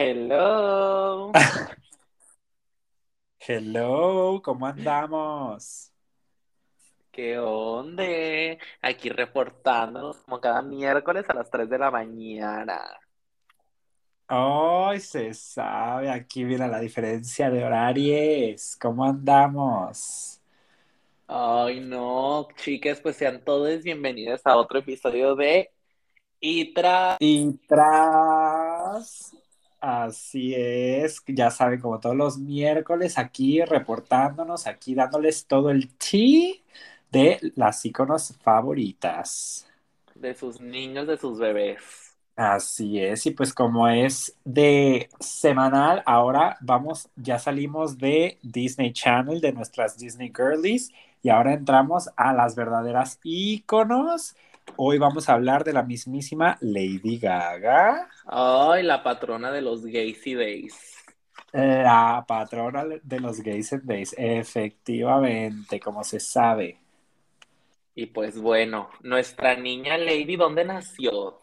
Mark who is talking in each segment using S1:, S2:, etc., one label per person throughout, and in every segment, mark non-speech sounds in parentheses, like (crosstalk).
S1: Hello.
S2: Hello, ¿cómo andamos?
S1: ¿Qué onda? Aquí reportándonos como cada miércoles a las 3 de la mañana.
S2: Ay, se sabe, aquí viene la diferencia de horarios. ¿Cómo andamos?
S1: Ay, no, chicas, pues sean todos bienvenidos a otro episodio de Y tras.
S2: Y tras, así es, ya saben, como todos los miércoles, aquí reportándonos, aquí dándoles todo el tea de las iconos favoritas.
S1: De sus niños, de sus bebés.
S2: Así es, y pues como es de semanal, ahora vamos, ya salimos de Disney Channel, de nuestras Disney Girlies, y ahora entramos a las verdaderas íconos. Hoy vamos a hablar de la mismísima Lady Gaga.
S1: Ay, la patrona de los gays y days.
S2: La patrona de los gays and days, efectivamente, como se sabe.
S1: Y pues bueno, nuestra niña Lady, ¿dónde nació?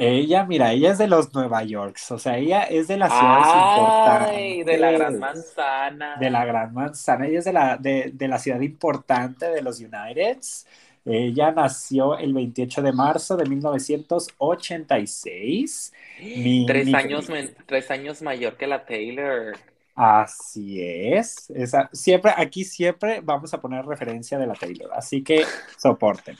S2: Ella, mira, ella es de los Nueva Yorks, o sea, ella es de las ciudades
S1: Ay,
S2: importantes.
S1: de la Gran Manzana.
S2: De la Gran Manzana, ella es de la, de, de la ciudad importante de los Uniteds. Ella nació el 28 de marzo de 1986. Mi-
S1: Tres
S2: mi-
S1: años, tres años mayor que la Taylor.
S2: Así es. Esa, siempre, aquí siempre vamos a poner referencia de la Taylor, así que soporten.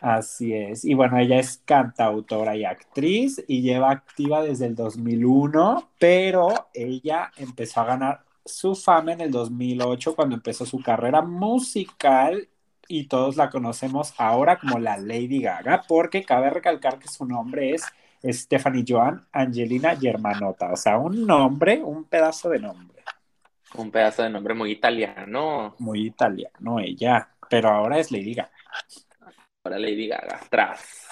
S2: Así es. Y bueno, ella es cantautora y actriz y lleva activa desde el 2001, pero ella empezó a ganar su fama en el 2008 cuando empezó su carrera musical y todos la conocemos ahora como la Lady Gaga, porque cabe recalcar que su nombre es Stephanie Joan Angelina Germanotta, o sea, un nombre, un pedazo de nombre,
S1: Un pedazo de nombre muy italiano.
S2: muy italiano ella, pero ahora es Lady Gaga.
S1: Ahora Lady Gaga, tras.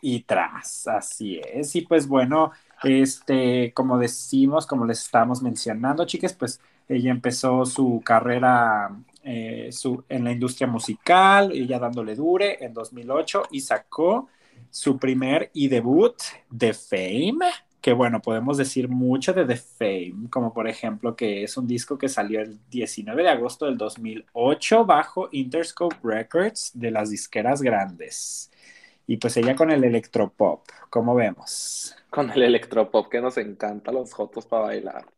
S2: y tras, así es. Y pues bueno, este, como decimos, como les estábamos mencionando, chicas, pues ella empezó su carrera eh, su, en la industria musical, ella dándole dure en 2008 y sacó su primer y debut de Fame, que bueno, podemos decir mucho de The Fame, como por ejemplo que es un disco que salió el 19 de agosto del 2008 bajo Interscope Records de las disqueras grandes. Y pues ella con el electropop, como vemos,
S1: Con el electropop que nos encanta los jotos para bailar.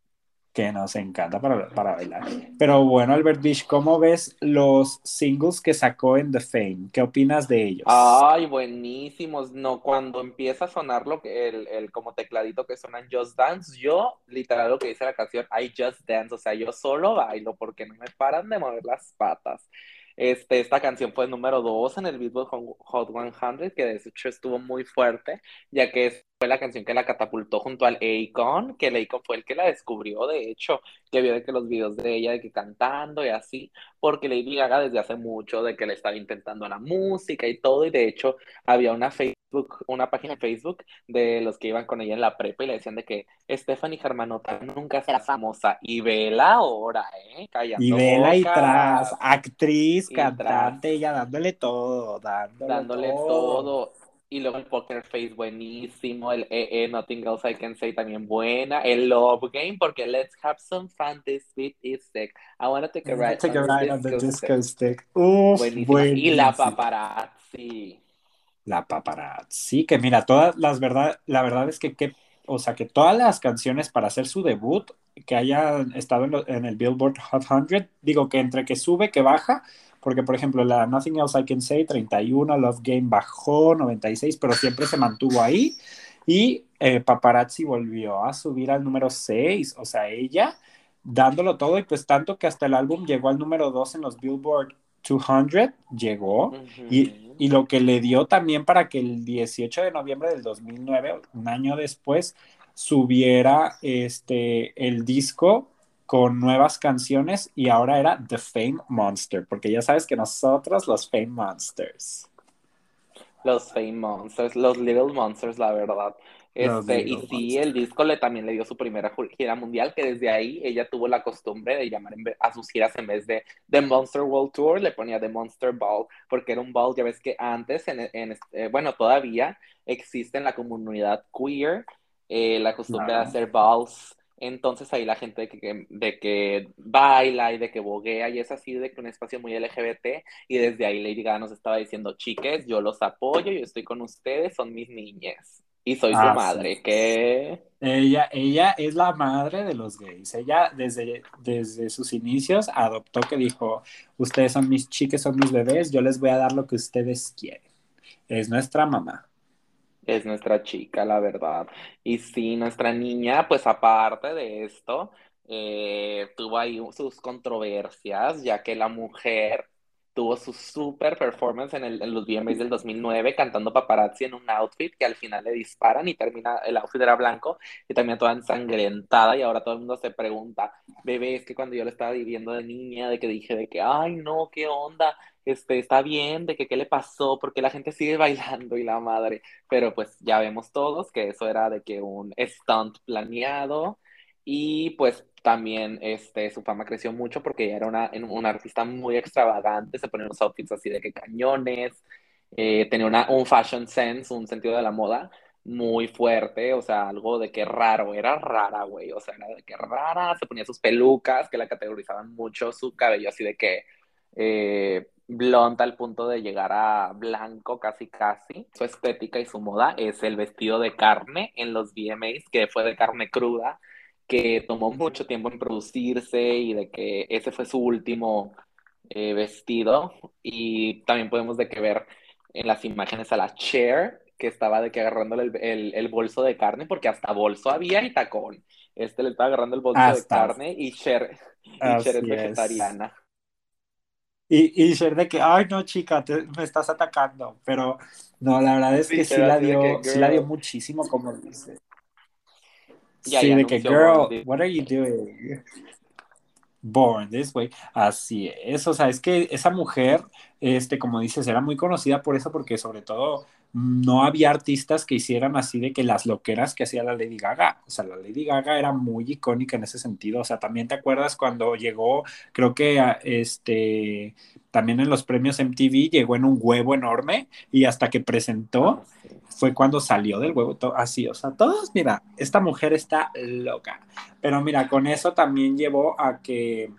S2: Que nos encanta para, para bailar. Pero bueno, Albert Bish, ¿cómo ves los singles que sacó en The Fame? ¿Qué opinas de ellos?
S1: Ay, buenísimos. No, cuando empieza a sonar lo que el, el como tecladito que suena en Just Dance, yo literal lo que dice la canción, I just dance, o sea, yo solo bailo porque no me paran de mover las patas. Este, esta canción fue número 2 en el Billboard Hot 100, que de hecho estuvo muy fuerte, ya que es- fue la canción que la catapultó junto al Akon, que el Akon fue el que la descubrió, de hecho, que vio de que los videos de ella, de que cantando y así, porque Lady Gaga desde hace mucho, de que le estaba intentando la música y todo, y de hecho había una Facebook, una página de Facebook de los que iban con ella en la prepa y le decían de que Stephanie Germanota nunca será famosa, y vela ahora, ¿eh? Callando
S2: Y vela y tras, actriz,
S1: Y
S2: cantante, ella dándole todo, dándole,
S1: dándole todo. Y luego el Poker Face buenísimo, el EE Nothing Else I Can Say también buena, el Love Game porque Let's Have Some Fun, This Beat is Sick, I Wanna Take a Ride
S2: Take a
S1: on
S2: ride on
S1: the Disco Stick.
S2: Uf.
S1: Y la paparazzi.
S2: La paparazzi, que mira, todas las verdad, la verdad es que, que, o sea, que todas las canciones para hacer su debut que hayan estado en, lo- en el Billboard Hot 100, digo que entre que sube, que baja, porque por ejemplo la Nothing Else I Can Say 31, Love Game bajó 96, pero siempre se mantuvo ahí y eh, Paparazzi volvió a subir al número 6, o sea, ella dándolo todo y pues tanto que hasta el álbum llegó al número 2 en los Billboard 200, llegó. Y, y lo que le dio también para que el 18 de noviembre del 2009, un año después, subiera este, el disco con nuevas canciones y ahora era The Fame Monster, porque ya sabes que nosotros los Fame Monsters.
S1: Los Fame Monsters, los Little Monsters, la verdad. Este, y sí,
S2: Monsters.
S1: el disco le también le dio su primera gira mundial, que desde ahí ella tuvo la costumbre de llamar a sus giras en vez de The Monster World Tour, le ponía The Monster Ball, porque era un ball, ya ves que antes, en, en este- bueno, todavía existe en la comunidad queer eh, la costumbre de hacer balls. Entonces ahí la gente de que, de que baila y de que boguea y es así de que un espacio muy LGBT y desde ahí Lady Gaga nos estaba diciendo, chiques, yo los apoyo, yo estoy con ustedes, son mis niñas y soy su madre, que
S2: Ella, ella es la madre de los gays. Ella desde, desde sus inicios adoptó que dijo, ustedes son mis chiques, son mis bebés, yo les voy a dar lo que ustedes quieren. Es nuestra mamá.
S1: Es nuestra chica, la verdad. Y sí, nuestra niña, pues aparte de esto, eh, tuvo ahí sus controversias, ya que la mujer tuvo su super performance en, el, en los VMAs del 2009 cantando paparazzi en un outfit que al final le disparan y termina, el outfit era blanco y también toda ensangrentada y ahora todo el mundo se pregunta, bebé, es que cuando yo lo estaba viviendo de niña, de que dije de que, ay no, qué onda, este, está bien, de que qué le pasó, porque la gente sigue (laughs) bailando y la madre, pero pues ya vemos todos que eso era de que un stunt planeado y pues también este, su fama creció mucho porque ella era una, una artista muy extravagante, se ponía unos outfits así de que cañones, eh, tenía una, un fashion sense, un sentido de la moda muy fuerte, o sea, algo de que raro, era rara, güey, o sea, era de que rara, se ponía sus pelucas que la categorizaban mucho, su cabello así de que eh, blonda al punto de llegar a blanco casi casi. Su estética y su moda es el vestido de carne en los VMAs, que fue de carne cruda, que tomó mucho tiempo en producirse y de que ese fue su último eh, vestido. Y también podemos de que ver en las imágenes a la Cher, que estaba de que agarrándole el, el, el bolso de carne, porque hasta bolso había y tacón. Este le estaba agarrando el bolso de carne y Cher, y Cher es vegetariana.
S2: Y, y Cher de que, ay no chica, te- me estás atacando. Pero no, la verdad es que sí la dio,
S1: que,
S2: sí la dio muchísimo, como dice.
S1: Y ahí
S2: Sí, de que, girl,
S1: Born
S2: what are you doing? Born this way. Así es, o sea, es que esa mujer, este, como dices, era muy conocida por eso, porque sobre todo no había artistas que hicieran así de que las loqueras que hacía la Lady Gaga. O sea, la Lady Gaga era muy icónica en ese sentido. O sea, también te acuerdas cuando llegó, creo que este, también en los premios MTV llegó en un huevo enorme y hasta que presentó
S1: Ah,
S2: fue cuando salió del huevo así, o sea, todos, mira, esta mujer está loca. Pero mira, con eso también llevó a que,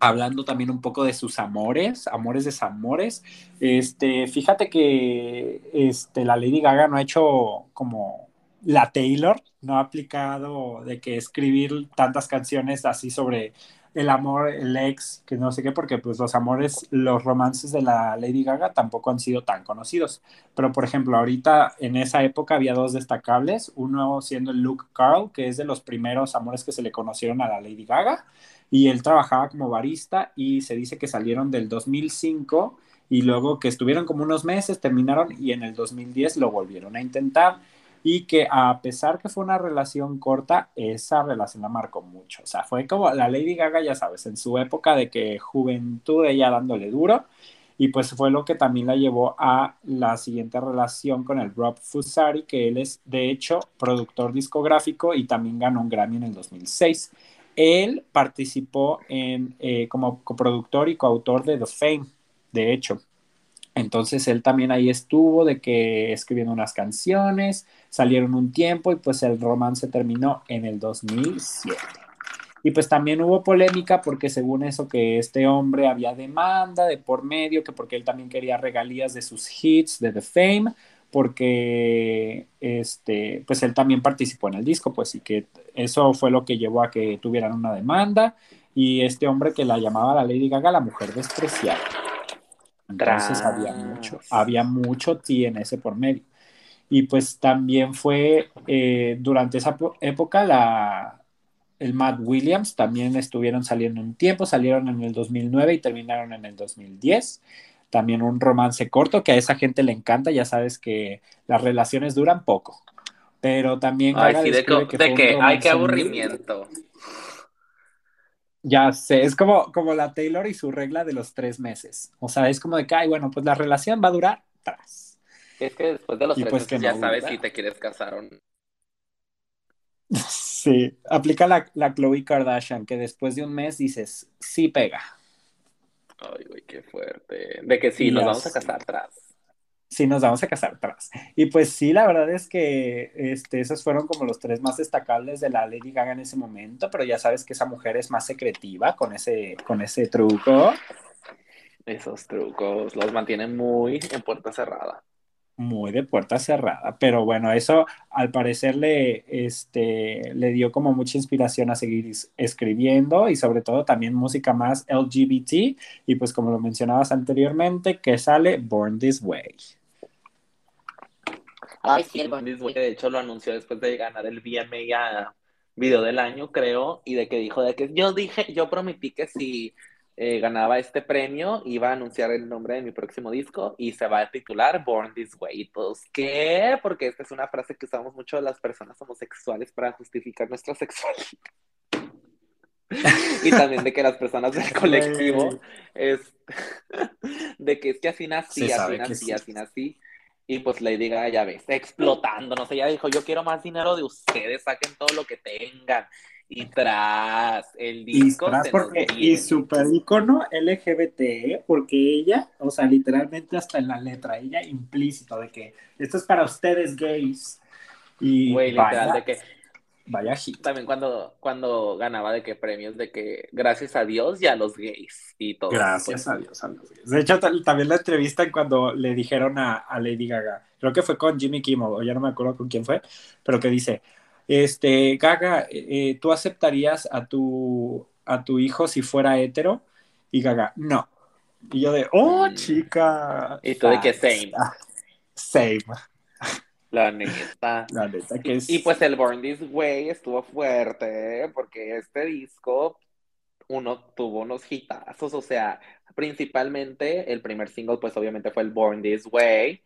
S2: hablando también un poco de sus amores, amores desamores, este, fíjate que este, la Lady Gaga no ha hecho como la Taylor, no ha aplicado de que escribir tantas canciones así sobre el amor, el ex, que no sé qué, porque pues los amores, los romances de la Lady Gaga tampoco han sido tan conocidos. Pero, por ejemplo, ahorita en esa época había dos destacables, uno siendo el Luke Carl, que es de los primeros amores que se le conocieron a la Lady Gaga, y él trabajaba como barista y se dice que salieron del 2005 y luego que estuvieron como unos meses, terminaron y en el 2010 lo volvieron a intentar y que a pesar que fue una relación corta, esa relación la marcó mucho. O sea, fue como la Lady Gaga, ya sabes, en su época de que juventud ella dándole duro y pues fue lo que también la llevó a la siguiente relación con el Rob Fusari, que él es de hecho productor discográfico y también ganó un Grammy en el 2006. Él participó en, eh, como coproductor y coautor de The Fame, de hecho. Entonces él también ahí estuvo de que escribiendo unas canciones, salieron un tiempo y pues el romance terminó en el 2007. Y pues también hubo polémica porque según eso que este hombre había demanda de por medio, que porque él también quería regalías de sus hits de The Fame, porque este, pues él también participó en el disco, pues y que eso fue lo que llevó a que tuvieran una demanda y este hombre que la llamaba la Lady Gaga la mujer despreciada. Entonces
S1: Tras.
S2: había mucho, había mucho TNS por medio. Y pues también fue eh, durante esa po- época la, el Matt Williams también estuvieron saliendo un tiempo, salieron en el 2009 y terminaron en el 2010. También un romance corto que a esa gente le encanta, ya sabes que las relaciones duran poco. Pero también
S1: Ay, sí, de,
S2: que
S1: de ay, qué aburrimiento.
S2: Ya sé, es como, como la Taylor y su regla de los tres meses. O sea, es como de que, ay, bueno, pues la relación va a durar tras.
S1: Es que después de los
S2: Y
S1: tres
S2: pues
S1: meses ya
S2: no
S1: sabes
S2: dura.
S1: si te quieres casar o no. (laughs)
S2: Sí, aplica la, la Chloe Kardashian, que después de un mes dices, sí pega.
S1: Ay, güey, qué fuerte. De que sí,
S2: Y
S1: nos vamos a casar atrás.
S2: sí nos vamos a casar atrás. Y pues sí, la verdad es que este, esos fueron como los tres más destacables de la Lady Gaga en ese momento, pero ya sabes que esa mujer es más secretiva con ese, con ese truco.
S1: Esos trucos los mantienen muy en puerta cerrada.
S2: Muy de puerta cerrada, pero bueno, eso al parecer le, este, le dio como mucha inspiración a seguir escribiendo y sobre todo también música más LGBT y pues como lo mencionabas anteriormente, que sale Born This Way.
S1: Ay, sí, el Born This Way, de hecho lo anunció después de ganar el VMA a Video del Año, creo, y de que dijo de que yo dije, yo prometí que si eh, ganaba este premio, iba a anunciar el nombre de mi próximo disco y se va a titular Born This Way. Y todos, ¿qué? Porque esta es una frase que usamos mucho las personas homosexuales para justificar nuestra sexualidad. (laughs) y también de que las personas del colectivo es de que es que así nací, así nací, así nací. Y pues le diga ya ves, explotando, no sé, ella dijo, yo quiero más dinero de ustedes, saquen todo lo que tengan y tras el disco.
S2: Y, porque, y super icono LGBT, porque ella, o sea, literalmente hasta en la letra, ella implícito de que esto es para ustedes gays. Y
S1: Güey, literal, de que.
S2: Vaya hit.
S1: También cuando, cuando ganaba de que premios de que gracias a Dios y a los gays y todo.
S2: Gracias a Dios a los gays. De hecho, también la entrevista cuando le dijeron a, a Lady Gaga, creo que fue con Jimmy Kimmel, o ya no me acuerdo con quién fue, pero que dice, este, Gaga, eh, ¿tú aceptarías a tu, a tu hijo si fuera hetero? Y Gaga, no. Y yo de, oh, mm. chica.
S1: Y tú de que same.
S2: Same.
S1: La neta.
S2: La neta que es...
S1: Y pues el Born This Way estuvo fuerte, porque este disco, uno tuvo unos hitazos, o sea, principalmente el primer single, pues obviamente fue el Born This Way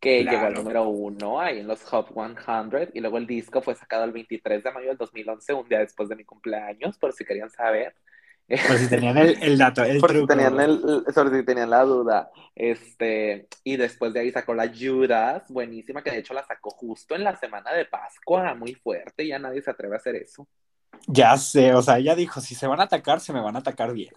S1: que llegó al número uno ahí en los Hot 100 y luego el disco fue sacado el 23 de mayo del 2011, un día después de mi cumpleaños, por si querían saber.
S2: Por si tenían el, dato, el (laughs)
S1: por Si tenían el, por si tenían la duda. Este, y después de ahí sacó la Judas, buenísima, que de hecho la sacó justo en la semana de Pascua, muy fuerte, ya nadie se atreve a hacer eso.
S2: Ya sé, o sea, ella dijo, si se van a atacar, se me van a atacar bien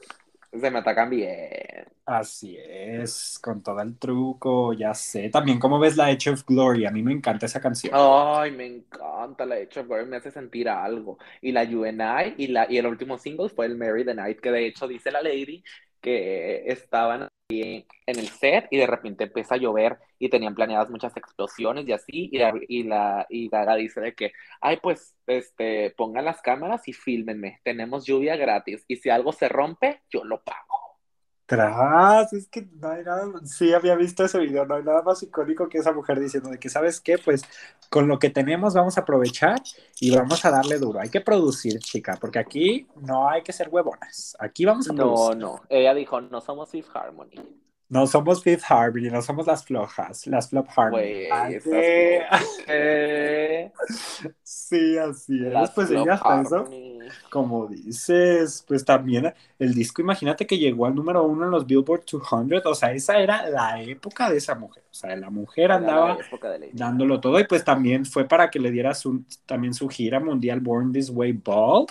S1: se me atacan bien.
S2: Así es, con todo el truco, ya sé. También, ¿cómo ves la Edge of Glory? A mí me encanta esa canción.
S1: Ay, me encanta la Edge of Glory, me hace sentir algo. Y la UNI, y, la, y el último single fue el Mary the Night, que de hecho dice la Lady que estaban en el set y de repente empieza a llover y tenían planeadas muchas explosiones y así y la, y la dice de que ay pues este pongan las cámaras y fílmenme tenemos lluvia gratis y si algo se rompe yo lo pago
S2: tras es que no hay nada sí había visto ese video no hay nada más icónico que esa mujer diciendo de que sabes qué pues con lo que tenemos vamos a aprovechar y vamos a darle duro hay que producir chica porque aquí no hay que ser huevonas aquí vamos a
S1: producir. no no ella dijo no somos Fifth Harmony
S2: no somos Fifth Harmony, no somos las flojas, las Flop Harmony. (laughs) (laughs) sí, así es. pues ella hasta eso, como dices, pues también el disco, imagínate que llegó al número uno en los Billboard 200, o sea, esa era la época de esa mujer, o sea, la mujer andaba dándolo todo y pues también fue para que le diera su, también su gira mundial Born This Way Ball,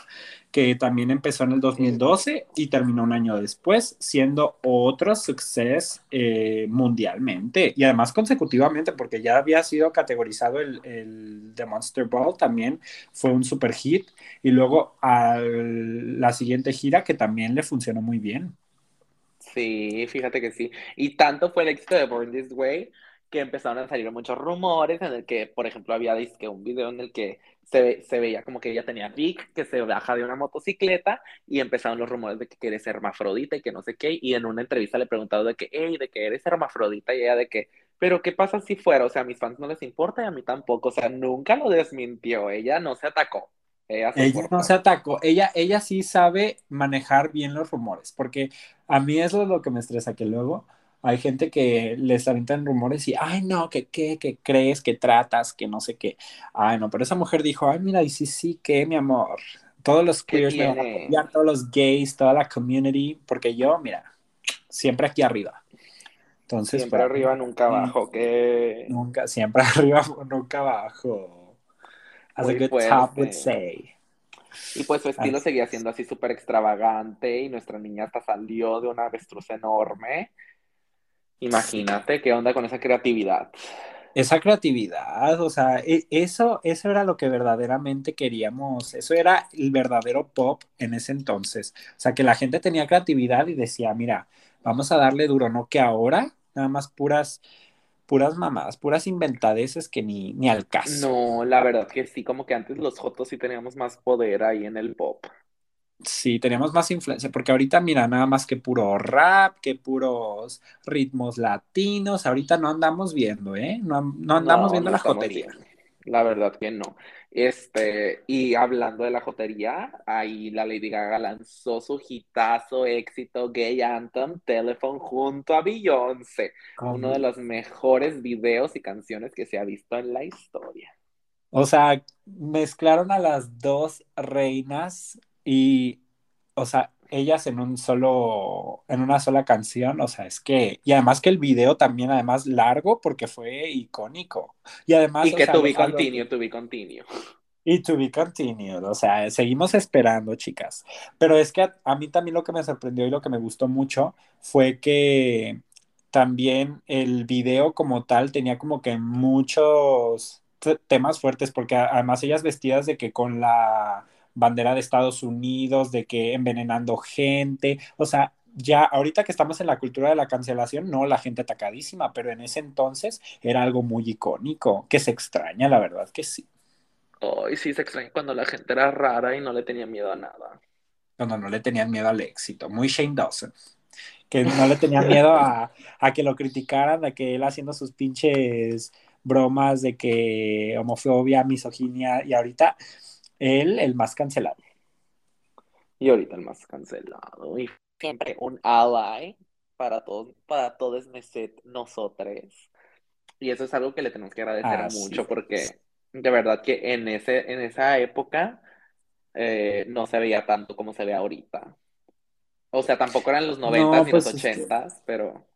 S2: que también empezó en el 2012 y terminó un año después, siendo otro suceso eh, mundialmente y además consecutivamente, porque ya había sido categorizado el, el The Monster Ball, también fue un super hit, y luego a la siguiente gira que también le funcionó muy bien.
S1: Sí, fíjate que sí. Y tanto fue el éxito de Born This Way que empezaron a salir muchos rumores en el que, por ejemplo, había que un video en el que se, se, veía como que ella tenía Vic, que se baja de una motocicleta y empezaron los rumores de que eres hermafrodita y que no sé qué. Y en una entrevista le preguntaron de que, hey, de que eres hermafrodita y ella de que, pero ¿qué pasa si fuera? O sea, a mis fans no les importa y a mí tampoco. O sea, nunca lo desmintió. Ella no se atacó. Ella,
S2: no se atacó. Ella, ella sí sabe manejar bien los rumores, porque a mí eso es lo que me estresa, que luego hay gente que les aventan rumores y, ay, no, que qué, que crees, que tratas, que no sé qué. Ay, no, pero esa mujer dijo, ay, mira, y sí, sí, que mi amor. Todos los queers me van a apoyar, todos los gays, toda la community, porque yo, mira, siempre aquí arriba.
S1: Entonces, siempre arriba, nunca abajo, que...
S2: Nunca, siempre (laughs) arriba, nunca abajo. As a good top would say.
S1: Y pues su estilo seguía siendo así súper extravagante y nuestra niña hasta salió de una avestruz enorme Imagínate qué onda con esa creatividad.
S2: Esa creatividad, o sea, e, eso, eso era lo que verdaderamente queríamos, eso era el verdadero pop en ese entonces. O sea, que la gente tenía creatividad y decía, mira, vamos a darle duro, no que ahora, nada más puras, puras mamadas, puras inventadeces que ni, ni al caso.
S1: No, la verdad que sí, como que antes los Jotos sí teníamos más poder ahí en el pop.
S2: Sí, teníamos más influencia, porque ahorita, mira, nada más que puro rap, que puros ritmos latinos, ahorita no andamos viendo, ¿eh? No, andamos viendo la jotería.
S1: La verdad que no. Este, y hablando de la jotería, ahí la Lady Gaga lanzó su hitazo éxito Gay Anthem Telephone junto a Beyoncé. Uno de los mejores videos y canciones que se ha visto en la historia.
S2: O sea, mezclaron a las dos reinas y, o sea, ellas en un solo, en una sola canción, o sea, es que, y además que el video también, además, largo, porque fue icónico. Y además...
S1: Y que to be continued, to be continued.
S2: Y to be continued, o sea, seguimos esperando, chicas. Pero es que a, a, mí también lo que me sorprendió y lo que me gustó mucho fue que también el video como tal tenía como que muchos temas fuertes, porque además ellas vestidas de que con la bandera de Estados Unidos, de que envenenando gente, o sea, ya ahorita que estamos en la cultura de la cancelación, no, la gente atacadísima, pero en ese entonces era algo muy icónico, que se extraña, la verdad que sí.
S1: Ay, sí, se extraña cuando la gente era rara y no le tenía miedo a nada.
S2: Cuando no le tenían miedo al éxito, muy Shane Dawson, que no le tenían miedo a, a que lo criticaran, a que él haciendo sus pinches bromas de que homofobia, misoginia, y ahorita él, el más cancelado.
S1: Y ahorita el más cancelado. Y siempre un ally para todos, para todos nosotros. Y eso es algo que le tenemos que agradecer mucho porque de verdad que en, ese, en esa época eh, no se veía tanto como se ve ahorita. O sea, tampoco eran los 90 ni los 80 pues, pero...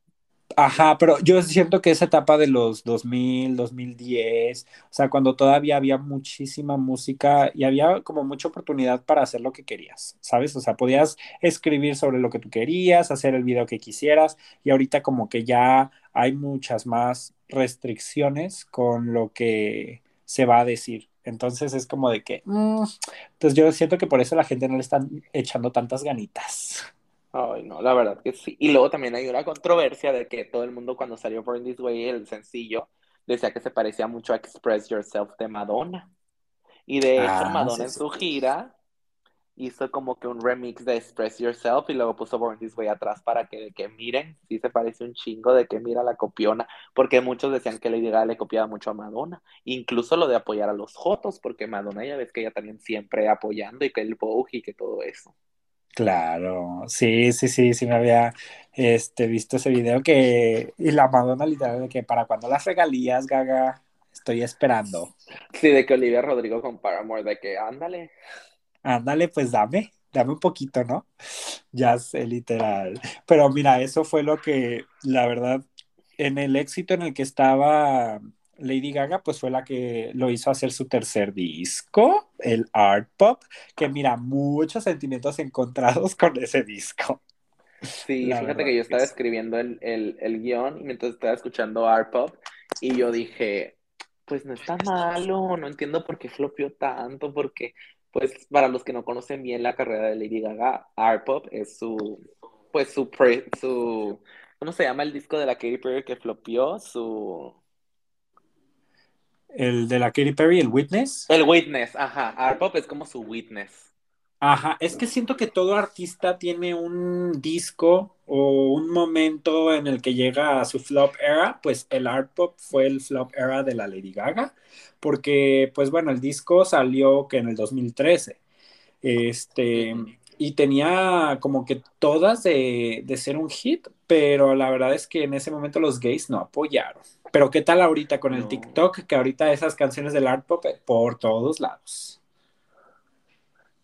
S2: Ajá, pero yo siento que esa etapa de los 2000, 2010, o sea, cuando todavía había muchísima música y había como mucha oportunidad para hacer lo que querías, ¿sabes? O sea, podías escribir sobre lo que tú querías, hacer el video que quisieras y ahorita como que ya hay muchas más restricciones con lo que se va a decir. Entonces es como de que, mm, pues yo siento que por eso la gente no le están echando tantas ganitas.
S1: Ay, no, la verdad que sí. Y luego también hay una controversia de que todo el mundo cuando salió Born This Way, el sencillo, decía que se parecía mucho a Express Yourself de Madonna. Y de hecho, ah, Madonna en su gira hizo como que un remix de Express Yourself y luego puso Born This Way atrás para que, que miren, sí se parece un chingo de que mira la copiona, porque muchos decían que Lady Gaga le copiaba mucho a Madonna, incluso lo de apoyar a los Jotos, porque Madonna ya ves que ella también siempre apoyando y que el Vogue y que todo eso.
S2: Claro, sí, sí, sí, sí me había este, visto ese video que, y la Madonna literal de que para cuando las regalías, Gaga, estoy esperando.
S1: Sí, de que Olivia Rodrigo con Paramore, de que ándale.
S2: Ándale, pues dame, dame un poquito, ¿no? Ya sé, literal. Pero mira, eso fue lo que, la verdad, en el éxito en el que estaba Lady Gaga pues fue la que lo hizo hacer su tercer disco, el Art Pop, que mira, muchos sentimientos encontrados con ese disco.
S1: Sí, fíjate que yo estaba escribiendo el, el, guion y mientras estaba escuchando Art Pop y yo dije, pues no está malo, no entiendo por qué flopió tanto, porque pues para los que no conocen bien la carrera de Lady Gaga, Art Pop es su, pues su, su, ¿cómo se llama el disco de la Katy Perry que flopió? Su
S2: el de la Katy Perry, el Witness.
S1: El Witness, ajá. Art Pop es como su Witness.
S2: Ajá, es que siento que todo artista tiene un disco o un momento en el que llega a su flop era, pues el art pop fue el flop era de la Lady Gaga, porque pues bueno, el disco salió que en el 2013. Este, y tenía como que todas de, de, ser un hit, pero la verdad es que en ese momento los gays no apoyaron. Pero ¿qué tal ahorita con el TikTok? Que ahorita esas canciones del art pop eh, por todos lados.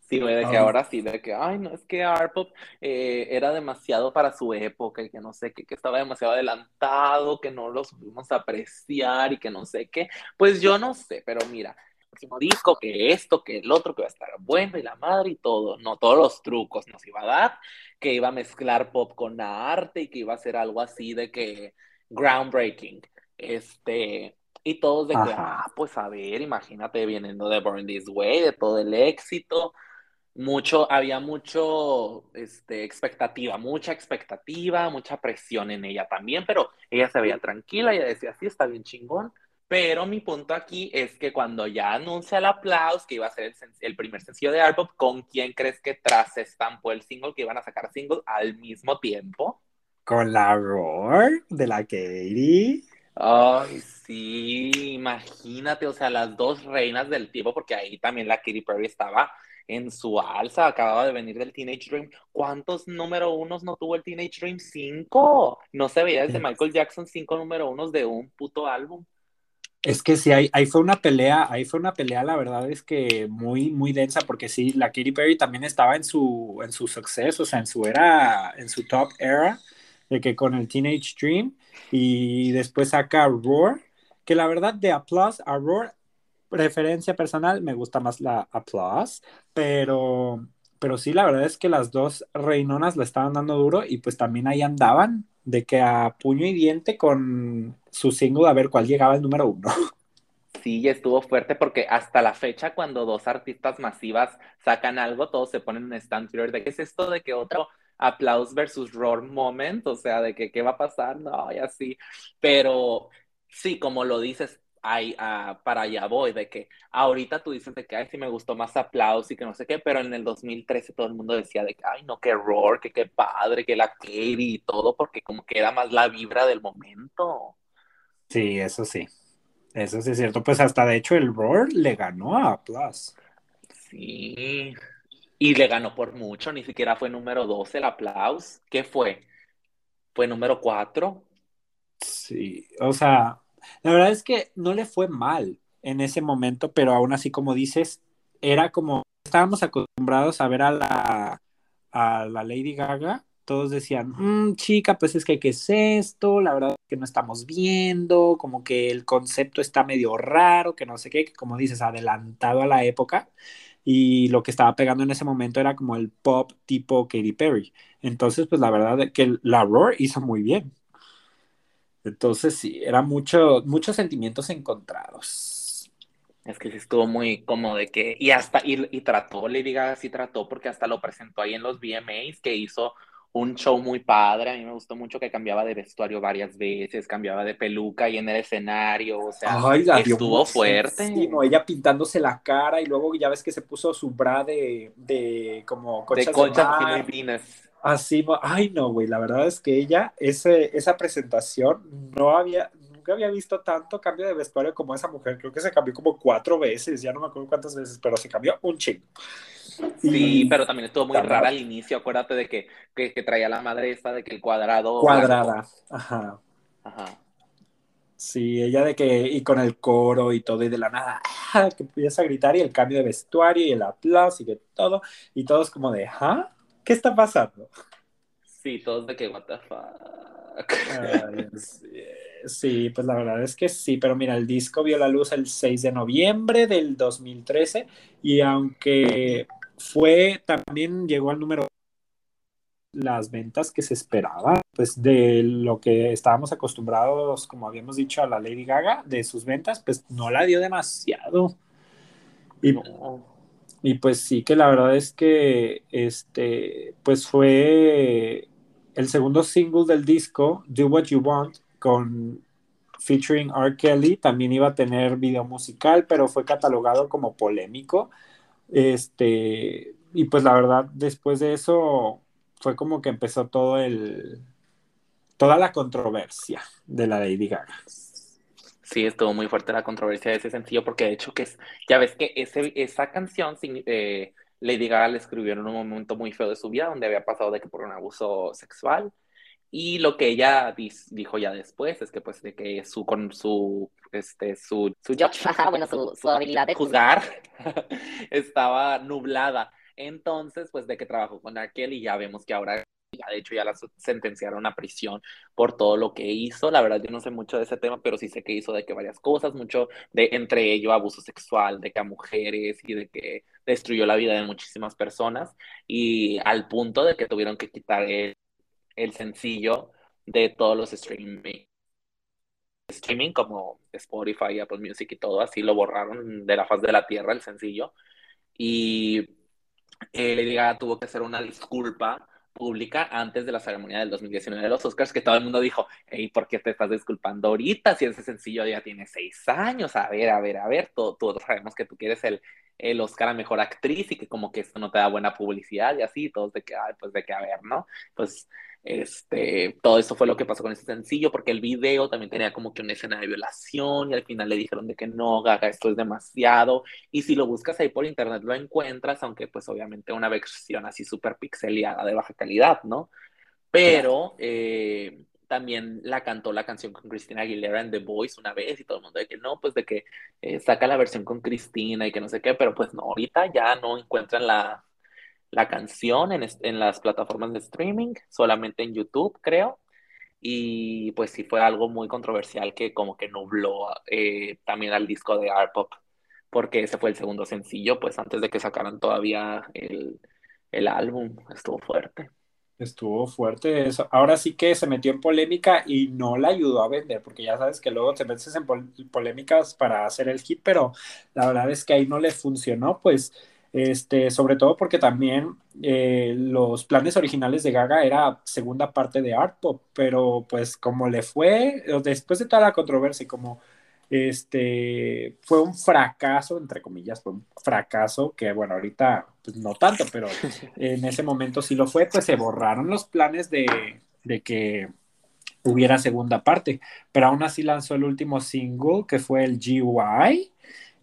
S1: Sí, de que ahora sí, de que, ay, no, es que art pop eh, era demasiado para su época y que no sé qué, que estaba demasiado adelantado, que no lo supimos apreciar y que no sé qué. Pues yo no sé, pero mira, próximo disco, que esto, que el otro, que va a estar bueno y la madre y todo. No, todos los trucos nos iba a dar, que iba a mezclar pop con arte y que iba a ser algo así de que groundbreaking. Este, y todos de que, ah, pues a ver, imagínate, viniendo de Born This Way, de todo el éxito, mucho, había mucho, este, expectativa, mucha expectativa, mucha presión en ella también, pero ella se veía tranquila, ella decía, sí, está bien chingón, pero mi punto aquí es que cuando ya anuncia el aplauso que iba a ser el, primer sencillo de álbum, ¿con quién crees que tras estampó el single que iban a sacar single al mismo tiempo?
S2: Con la Roar de la Katie.
S1: Ay, sí, imagínate, o sea, las dos reinas del tiempo, porque ahí también la Katy Perry estaba en su alza, acababa de venir del Teenage Dream. ¿Cuántos número unos no tuvo el Teenage Dream? Cinco. No se veía desde Michael Jackson cinco número unos de un puto álbum.
S2: Es que sí, ahí, ahí, fue una pelea, ahí fue una pelea, la verdad es que muy, muy densa, porque sí, la Katy Perry también estaba en su, en su suceso, o sea, en su era, en su top era, de que con el Teenage Dream, y después saca Roar, que la verdad de Applause a Roar, preferencia personal, me gusta más la Applause, pero, pero sí, la verdad es que las dos reinonas le estaban dando duro y pues también ahí andaban, de que a puño y diente con su single a ver cuál llegaba el número uno. (laughs)
S1: Sí, estuvo fuerte porque hasta la fecha cuando dos artistas masivas sacan algo, todos se ponen en stand de qué es esto de que otro Applause versus Roar Moment, o sea, de que qué va a pasar, no, y así. Pero sí, como lo dices, hay, uh, para allá voy, de que ahorita tú dices de que, ay, sí me gustó más Applause y que no sé qué, pero en el 2013 todo el mundo decía de que, ay, no, que Roar, que qué padre, que la Katie y todo, porque como que era más la vibra del momento.
S2: Sí, eso sí. Eso sí es cierto. Pues hasta de hecho el Roar le ganó a Applause.
S1: Sí. Y le ganó por mucho, ni siquiera fue número 12 el aplauso. ¿Qué fue? ¿Fue número 4?
S2: Sí, o sea, la verdad es que no le fue mal en ese momento, pero aún así, como dices, era como, estábamos acostumbrados a ver a la, a la Lady Gaga, todos decían, mm, chica, pues es que qué es esto, la verdad es que no estamos viendo, como que el concepto está medio raro, que no sé qué, que como dices, adelantado a la época y lo que estaba pegando en ese momento era como el pop tipo Katy Perry. Entonces, pues la verdad es que la Roar hizo muy bien. Entonces, sí, eran mucho, muchos sentimientos encontrados.
S1: Es que sí estuvo muy como de que, y hasta, y, y trató, le diga sí trató, porque hasta lo presentó ahí en los VMAs, que hizo un show muy padre. A mí me gustó mucho que cambiaba de vestuario varias veces, cambiaba de peluca y en el escenario. O sea, estuvo fuerte.
S2: Sí, ella pintándose la cara y luego ya ves que se puso su bra de, de como
S1: conchas de conchas filipinas.
S2: Así, ay no, güey, la verdad es que ella, ese, esa presentación, no había, nunca había visto tanto cambio de vestuario como esa mujer. Creo que se cambió como cuatro veces, ya no me acuerdo cuántas veces, pero se cambió un chingo.
S1: Sí, pero también estuvo muy rara al inicio. Acuérdate de que, que, traía la madre esta de que el cuadrado.
S2: Cuadrada, ajá. Ajá. Sí, ella de que, y con el coro y todo, y de la nada, ¡ah! que empieza a gritar, y el cambio de vestuario, y el aplauso, y de todo, y todos como de, ¿ah? ¿Qué está pasando?
S1: Sí, todos de que, what the fuck.
S2: Sí, pues la verdad es que sí, pero mira, el disco vio la luz el 6 de noviembre del 2013, y aunque fue, también llegó al número las ventas que se esperaban, pues de lo que estábamos acostumbrados, como habíamos dicho, a la Lady Gaga, de sus ventas, pues no la dio demasiado. Y, y pues sí que la verdad es que este, pues fue el segundo single del disco, Do What You Want, con featuring R. Kelly, también iba a tener video musical, pero fue catalogado como polémico este, y pues la verdad, después de eso fue como que empezó todo el, toda la controversia de la Lady Gaga.
S1: Sí, estuvo muy fuerte la controversia de ese sencillo, porque de hecho que es, ya ves que ese, esa canción eh, Lady Gaga la escribió en un momento muy feo de su vida, donde había pasado de que por un abuso sexual, y lo que ella dijo ya después es que pues de que su con su este su su, (laughs) bueno, su, (laughs) habilidad de juzgar (laughs) estaba nublada. Entonces, pues de que trabajó con Arkell y ya vemos que ahora de hecho ya la sentenciaron a prisión por todo lo que hizo. La verdad yo no sé mucho de ese tema, pero sí sé que hizo de que varias cosas, mucho de entre ello abuso sexual, de que a mujeres y de que destruyó la vida de muchísimas personas y al punto de que tuvieron que quitar el el sencillo de todos los streaming. streaming como Spotify, Apple Music y todo, así lo borraron de la faz de la tierra el sencillo. Y eh, Lady Gaga tuvo que hacer una disculpa pública antes de la ceremonia del 2019 de los Oscars, que todo el mundo dijo, hey, ¿por qué te estás disculpando ahorita si ese sencillo ya tiene seis años? A ver, a ver, a ver, todos sabemos que tú quieres el, el Oscar a Mejor Actriz y que como que esto no te da buena publicidad y así, todos de que, ay, pues de que, a ver, ¿no? Pues este, todo eso fue lo que pasó con ese sencillo, porque el video también tenía como que una escena de violación y al final le dijeron de que no, Gaga, esto es demasiado. Y si lo buscas ahí por internet lo encuentras, aunque pues obviamente una versión así súper pixeleada de baja calidad, ¿no? Pero eh, también la cantó la canción con Cristina Aguilera en The Voice una vez y todo el mundo de que no, pues de que eh, saca la versión con Cristina y que no sé qué, pero pues no, ahorita ya no encuentran la, la canción en, en, las plataformas de streaming, solamente en YouTube, creo. Y pues sí fue algo muy controversial que como que nubló eh, también al disco de Art Pop, porque ese fue el segundo sencillo, pues antes de que sacaran todavía el, el álbum, estuvo fuerte.
S2: Estuvo fuerte eso. Ahora sí que se metió en polémica y no la ayudó a vender, porque ya sabes que luego te metes en polémicas para hacer el hit, pero la verdad es que ahí no le funcionó, pues este, sobre todo porque también eh, los planes originales de Gaga era segunda parte de Art Pop, pero pues como le fue, después de toda la controversia como este, fue un fracaso, entre comillas, fue un fracaso que bueno, ahorita pues no tanto, pero (laughs) en ese momento sí lo fue, pues se borraron los planes de, de que hubiera segunda parte, pero aún así lanzó el último single que fue el GY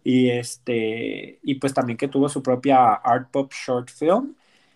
S2: y este y pues también que tuvo su propia art pop short film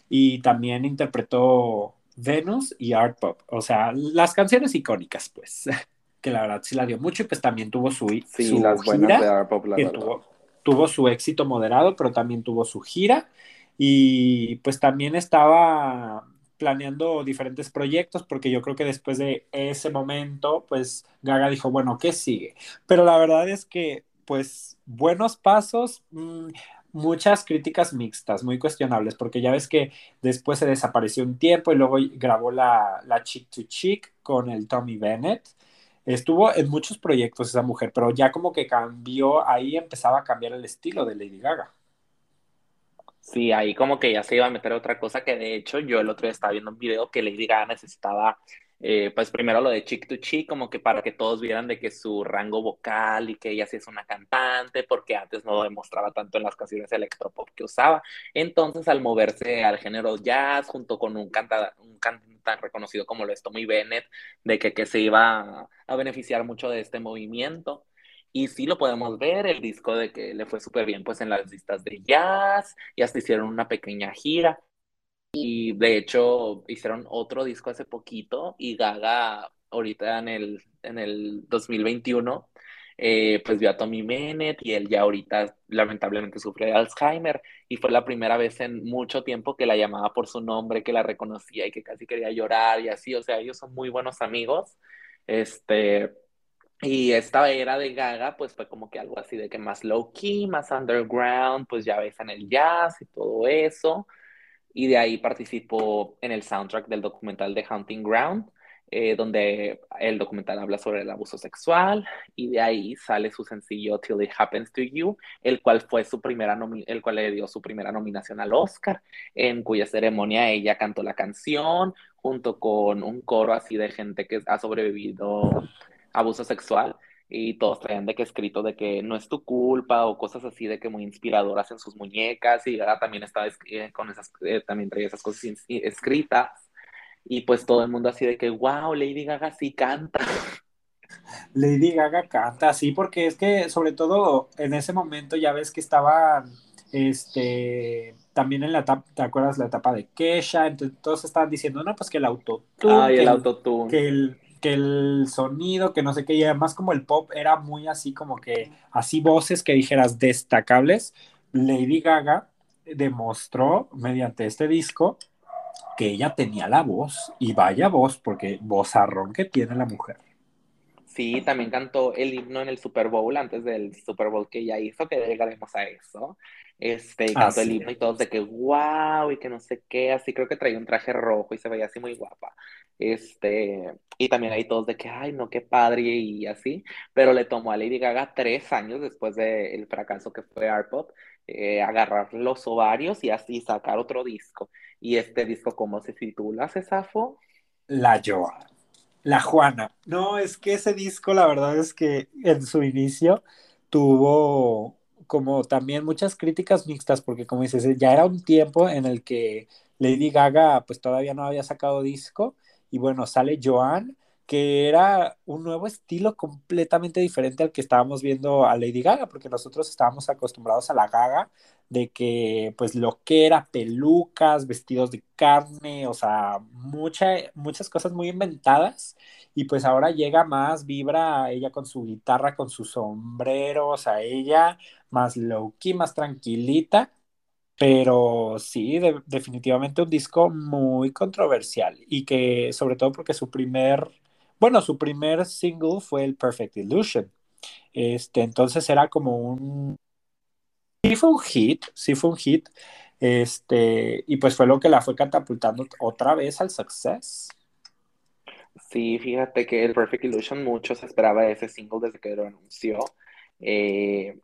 S2: y también interpretó Venus y art pop, o sea, las canciones icónicas pues, (laughs) que la verdad sí la dio mucho y pues también tuvo su,
S1: sí, las buenas de art pop,
S2: que tuvo, tuvo su éxito moderado, pero también tuvo su gira. Y pues también estaba planeando diferentes proyectos porque yo creo que después de ese momento pues Gaga dijo, bueno, ¿qué sigue? Pero la verdad es que pues buenos pasos, mm, muchas críticas mixtas, muy cuestionables, porque ya ves que después se desapareció un tiempo y luego grabó la, la Chick to Chick con el Tommy Bennett. Estuvo en muchos proyectos esa mujer, pero ya como que cambió, ahí empezaba a cambiar el estilo de Lady Gaga.
S1: Sí, ahí como que ya se iba a meter otra cosa que de hecho yo el otro día estaba viendo un video que Lady Gaga necesitaba eh, pues primero lo de Chick to Chick, como que para que todos vieran de que su rango vocal y que ella sí es una cantante, porque antes no demostraba tanto en las canciones electropop que usaba. Entonces, al moverse al género jazz, junto con un cantante un tan reconocido como lo es Tommy Bennett, de que, que se iba a, beneficiar mucho de este movimiento. Y sí lo podemos ver, el disco de que le fue súper bien pues en las listas de jazz y hasta hicieron una pequeña gira. Y de hecho hicieron otro disco hace poquito y Gaga ahorita en el, en el 2021 eh, pues vio a Tommy Bennett y él ya ahorita lamentablemente sufre de Alzheimer y fue la primera vez en mucho tiempo que la llamaba por su nombre, que la reconocía y que casi quería llorar y así, o sea, ellos son muy buenos amigos. Este, y esta era de Gaga, pues fue como que algo así de que más low key, más underground, pues ya ves en el jazz y todo eso y de ahí participó en el soundtrack del documental de Hunting Ground, eh, donde el documental habla sobre el abuso sexual y de ahí sale su sencillo Till It Happens to You, el cual fue su primera el cual le dio su primera nominación al Oscar, en cuya ceremonia ella cantó la canción junto con un coro así de gente que ha sobrevivido abuso sexual y todos traían de que escrito de que no es tu culpa o cosas así de que muy inspiradoras en sus muñecas y Gaga también estaba eh, con esas, eh, también traía esas cosas escritas y pues todo el mundo así de que wow, Lady Gaga sí canta. (laughs)
S2: Lady Gaga canta, sí, porque es que sobre todo en ese momento ya ves que estaba este también en la etapa, ¿te acuerdas la etapa de Kesha? Entonces todos estaban diciendo, no, pues que el autotune,
S1: el autotune.
S2: que el que el sonido, que no sé qué, y además como el pop era muy así como que, así voces que dijeras destacables, Lady Gaga demostró mediante este disco que ella tenía la voz, y vaya voz, porque vozarrón que tiene la mujer.
S1: Sí, también cantó el himno en el Super Bowl antes del Super Bowl que ella hizo, que llegaremos a eso. Este, y cantó el himno y todos de que wow, y que no sé qué, así creo que traía un traje rojo y se veía así muy guapa. Este, y también hay todos de que, ay, no, qué padre y así, pero le tomó a Lady Gaga tres años después del fracaso que fue Art Pop, eh, agarrar los ovarios y así sacar otro disco. Y este disco, ¿cómo se titula, Cesafo?
S2: La Joa. La Juana. No, es que ese disco, la verdad es que en su inicio tuvo como también muchas críticas mixtas, porque como dices, ya era un tiempo en el que Lady Gaga pues todavía no había sacado disco y bueno, sale Joan, que era un nuevo estilo completamente diferente al que estábamos viendo a Lady Gaga, porque nosotros estábamos acostumbrados a la Gaga de que pues lo que era pelucas, vestidos de carne, o sea, muchas cosas muy inventadas y pues ahora llega más, vibra ella con su guitarra, con sus sombreros, o ella más low-key, más tranquilita, pero sí, definitivamente un disco muy controversial y que sobre todo porque su primer, bueno, su primer single fue el Perfect Illusion. Este, entonces era como un sí fue un hit, sí fue un hit. Este, y pues fue lo que la fue catapultando otra vez al success.
S1: Sí, fíjate que el Perfect Illusion mucho se esperaba ese single desde que lo anunció. Eh,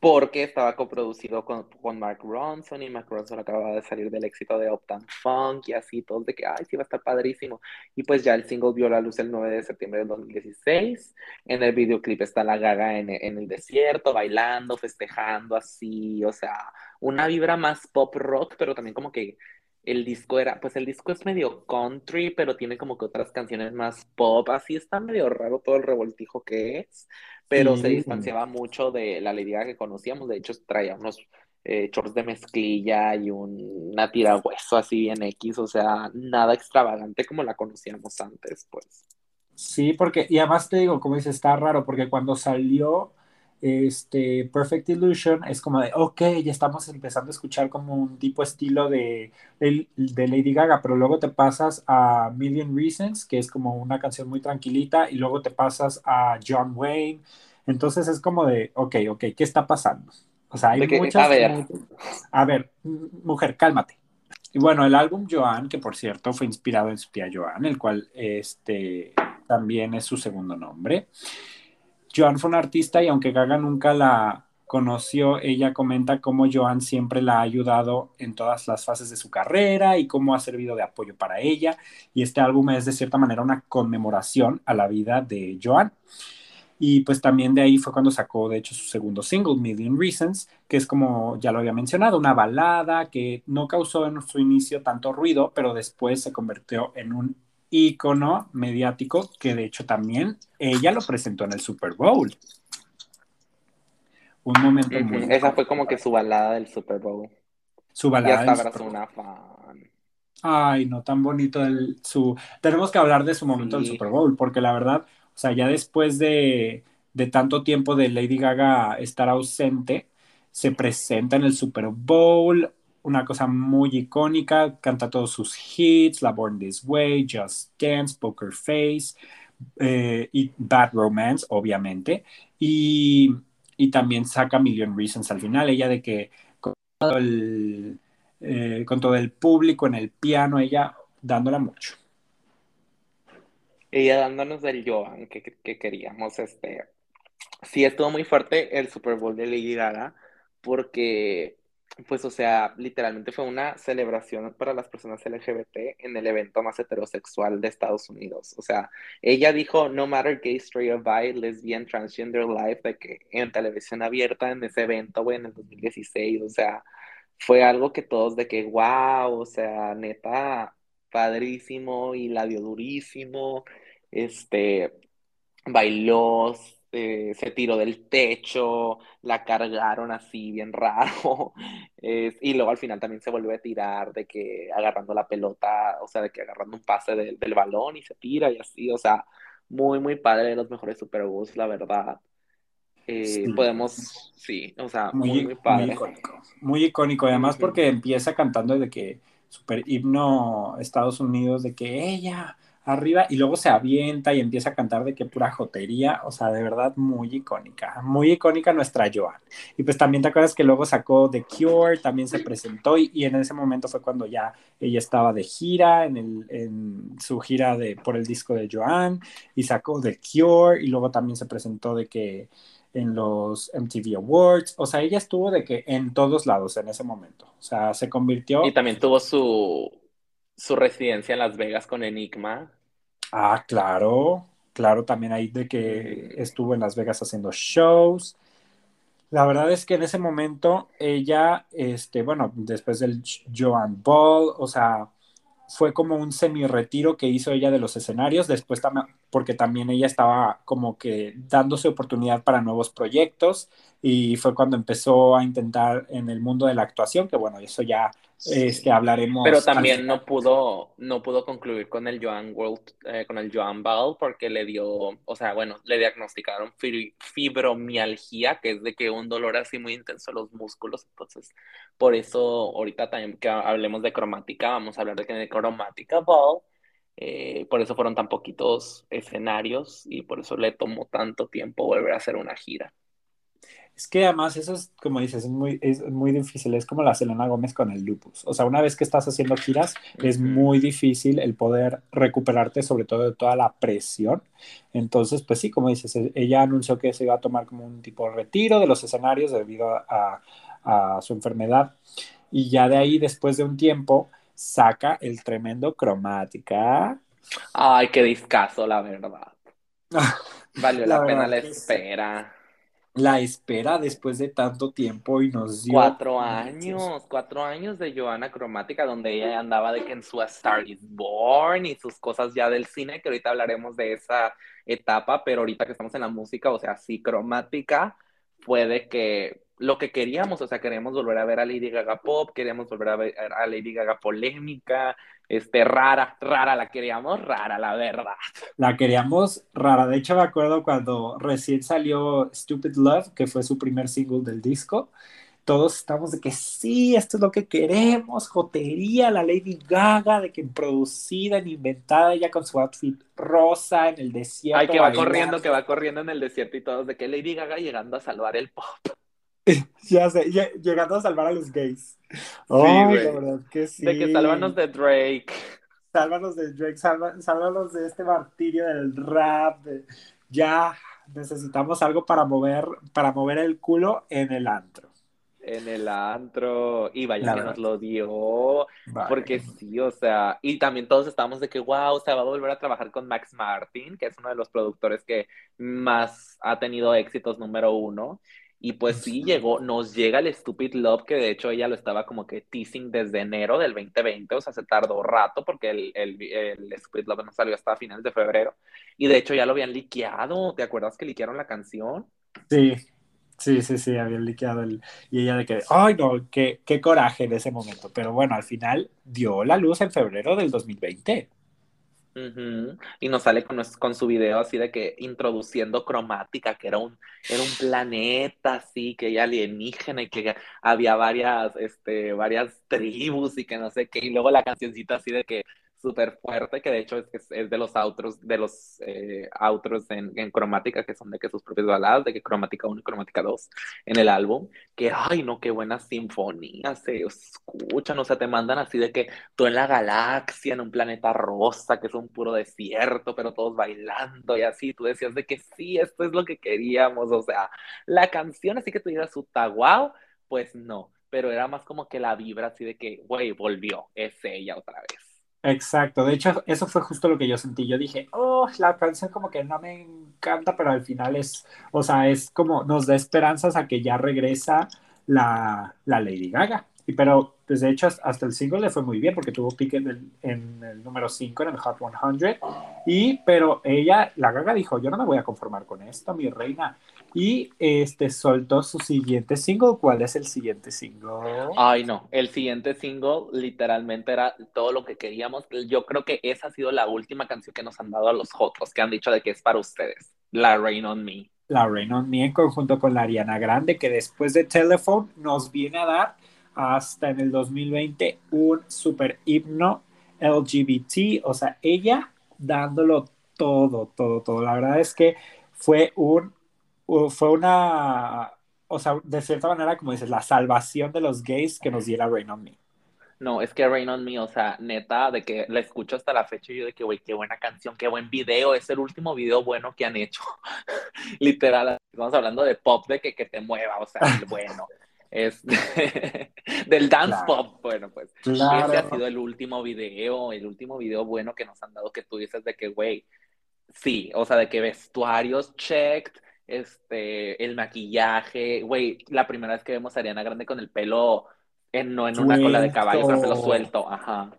S1: porque estaba coproducido con, con, Mark Ronson y Mark Ronson acababa de salir del éxito de Uptown Funk y así, todos de que, ay, sí va a estar padrísimo. Y pues ya el single vio la luz el 9 de septiembre del 2016. En el videoclip está la gaga en, en el desierto, bailando, festejando así, o sea, una vibra más pop rock, pero también como que el disco era, pues el disco es medio country, pero tiene como que otras canciones más pop, así está medio raro todo el revoltijo que es, pero se distanciaba mucho de la Lady que conocíamos, de hecho traía unos eh, shorts de mezclilla y un, una tira hueso así en X, o sea, nada extravagante como la conocíamos antes, pues.
S2: Sí, porque, y además te digo, como dices, está raro, porque cuando salió este Perfect Illusion es como de, ok, ya estamos empezando a escuchar como un tipo estilo de, de, Lady Gaga, pero luego te pasas a Million Reasons, que es como una canción muy tranquilita, y luego te pasas a John Wayne. Entonces es como de, ok, ok, ¿qué está pasando? O sea, hay muchas... A ver. a ver, mujer, cálmate. Y bueno, el álbum Joan, que por cierto fue inspirado en su tía Joan, el cual este, también es su segundo nombre. Joan fue una artista y aunque Gaga nunca la conoció, ella comenta cómo Joan siempre la ha ayudado en todas las fases de su carrera y cómo ha servido de apoyo para ella. Y este álbum es de cierta manera una conmemoración a la vida de Joan. Y pues también de ahí fue cuando sacó, de hecho, su segundo single, Million Reasons, que es como ya lo había mencionado, una balada que no causó en su inicio tanto ruido, pero después se convirtió en un ícono mediático que de hecho también ella lo presentó en el Super Bowl.
S1: Un momento muy... Esa fue como que su balada del Super Bowl. Su balada. Ya está una fan.
S2: Ay, no tan bonito el su. Tenemos que hablar de su momento del Super Bowl, porque la verdad, o sea, ya después de, de tanto tiempo de Lady Gaga estar ausente, se presenta en el Super Bowl, una cosa muy icónica, canta todos sus hits, La Born This Way, Just Dance, Poker Face eh, y Bad Romance, obviamente. Y, también saca Million Reasons al final, ella de que con todo el, eh, público en el piano, ella dándola mucho.
S1: Ella dándonos el Joan que, que queríamos. Este. Sí, estuvo muy fuerte el Super Bowl de Lady Gaga porque pues, o sea, literalmente fue una celebración para las personas LGBT en el evento más heterosexual de Estados Unidos. O sea, ella dijo, no matter gay, straight or bi, lesbian, transgender life, de que en televisión abierta en ese evento, güey, en el 2016, o sea, fue algo que todos de que, wow, o sea, neta, padrísimo y la dio durísimo, este, bailó, eh, se tiró del techo, la cargaron así bien (laughs) raro, y luego al final también se volvió a tirar de que agarrando la pelota, o sea, de que agarrando un pase del balón y se tira y así, o sea, muy, muy padre, de los mejores Super Bowls, la verdad. Eh, podemos, sí, o sea, muy, muy, padre.
S2: Muy icónico, muy icónico, además porque empieza cantando de que super himno Estados Unidos, de que ella arriba y luego se avienta y empieza a cantar de qué pura jotería, o sea, de verdad muy icónica, muy icónica nuestra Joan. Y pues también te acuerdas que luego sacó The Cure, también se presentó y, en ese momento fue cuando ya ella estaba de gira, en, el, en su gira de, por el disco de Joan y sacó The Cure y luego también se presentó de que en los MTV Awards, o sea, ella estuvo de que en todos lados en ese momento, o sea, se convirtió...
S1: Y también tuvo su, su residencia en Las Vegas con Enigma.
S2: Ah, claro, claro, también ahí de que estuvo en Las Vegas haciendo shows. La verdad es que en ese momento ella, este, bueno, después del Joan Ball, o sea, fue como un semi-retiro que hizo ella de los escenarios, después también, porque también ella estaba como que dándose oportunidad para nuevos proyectos y fue cuando empezó a intentar en el mundo de la actuación, que bueno, eso ya este, hablaremos.
S1: Pero también no pudo, no pudo concluir con el Joan World, eh, con el Joan Ball, porque le dio, o sea, bueno, le diagnosticaron fibromialgia, que es de que un dolor así muy intenso en los músculos. Entonces, por eso ahorita también que hablemos de cromática, vamos a hablar de que de cromática ball. Eh, por eso fueron tan poquitos escenarios y por eso le tomó tanto tiempo volver a hacer una gira.
S2: Es que además eso es, como dices, es muy, es muy difícil. Es como la Selena Gómez con el lupus. O sea, una vez que estás haciendo giras, es muy difícil el poder recuperarte, sobre todo de toda la presión. Entonces, pues sí, como dices, e, ella anunció que se iba a tomar como un tipo de retiro de los escenarios debido a, a su enfermedad. Y ya de ahí, después de un tiempo, saca el tremendo cromática.
S1: Ay, qué discazo, la verdad. (laughs) Valió la, pena la espera
S2: la espera después de tanto tiempo y nos dio...
S1: Cuatro años, cuatro años de Joana Cromática, donde ella andaba de que en su Star is Born y sus cosas ya del cine, que ahorita hablaremos de esa etapa, pero ahorita que estamos en la música, o sea, sí, Cromática, puede que lo que queríamos, o sea, queremos volver a ver a Lady Gaga pop, queremos volver a ver a Lady Gaga polémica, este, rara, rara, la queríamos rara, la verdad.
S2: La queríamos rara, de hecho me acuerdo cuando recién salió Stupid Love, que fue su primer single del disco, todos estamos de que sí, esto es lo que queremos, jotería, la Lady Gaga, de que producida, inventada ella con su outfit rosa en el desierto.
S1: Ay, que va corriendo, que va corriendo en el desierto y todos de que Lady Gaga llegando a salvar el pop. (laughs)
S2: ya sé, llegando a salvar a los gays.
S1: Oh, la verdad que sí. De que sálvanos de Drake.
S2: Sálvanos de Drake, sálvanos de este martirio del rap. Ya necesitamos algo para mover, para mover el culo en el antro.
S1: En el antro. Y vaya que nos lo dio. Porque sí, o sea. Y también todos estamos de que, wow, o sea, va a volver a trabajar con Max Martin, que es uno de los productores que más ha tenido éxitos número uno. Y pues sí, llegó, nos llega el Stupid Love, que de hecho ella lo estaba como que teasing desde enero del 2020, o sea, se tardó rato porque el, el, el Stupid Love no salió hasta finales de febrero. Y de hecho ya lo habían liqueado, ¿te acuerdas que liquearon la canción?
S2: Sí, sí, sí, sí, habían liqueado el... Y ella de que, ay no, qué, qué coraje en ese momento. Pero bueno, al final dio la luz en febrero del 2020.
S1: Y nos sale con, con, su video así de que introduciendo cromática, que era un, era un planeta así, que ya alienígena y que había varias, este, varias tribus y que no sé qué, y luego la cancioncita así de que súper fuerte, que de hecho es, es, de los outros, de los eh, en, en, cromática, que son de que sus propias baladas, de que cromática 1 y cromática 2 en el álbum, que ay no, qué buena sinfonía se escuchan, o sea, te mandan así de que tú en la galaxia, en un planeta rosa, que es un puro desierto, pero todos bailando y así, tú decías de que sí, esto es lo que queríamos, o sea, la canción así que digas su wow, pues no, pero era más como que la vibra así de que, güey, volvió, es ella otra vez.
S2: Exacto, de hecho eso fue justo lo que yo sentí. Yo dije, oh, la canción como que no me encanta, pero al final es, o sea, es como nos da esperanzas a que ya regresa la, la Lady Gaga. Y pero, pues de hecho, hasta el single le fue muy bien porque tuvo pique en el, en el número 5 en el Hot 100. Y, pero ella, la Gaga dijo, yo no me voy a conformar con esto, mi reina y este soltó su siguiente single. ¿Cuál es el siguiente single?
S1: Ay, no, el siguiente single literalmente era todo lo que queríamos. Yo creo que esa ha sido la última canción que nos han dado a los otros, que han dicho de que es para ustedes, La Rain on Me.
S2: La Rain on Me en conjunto con la Ariana Grande, que después de Telephone nos viene a dar hasta en el 2020 un super himno LGBT, o sea, ella dándolo todo, todo, todo. La verdad es que fue un, fue una, o sea, de cierta manera, como dices, la salvación de los gays que nos diera Rain on Me.
S1: No, es que Rain on Me, o sea, neta, de que la escucho hasta la fecha y yo de que, güey, qué buena canción, qué buen video, es el último video bueno que han hecho. (laughs) Literal, estamos hablando de pop, de que, que te mueva, o sea, el bueno. Es (laughs) del dance pop, bueno, pues ese ha sido el último video, el último video bueno que nos han dado que tú dices de que, güey, sí, o sea, de que vestuarios checked, este, el maquillaje, güey, la primera vez que vemos a Ariana Grande con el pelo en, no en una cola de caballo, con el pelo suelto, ajá.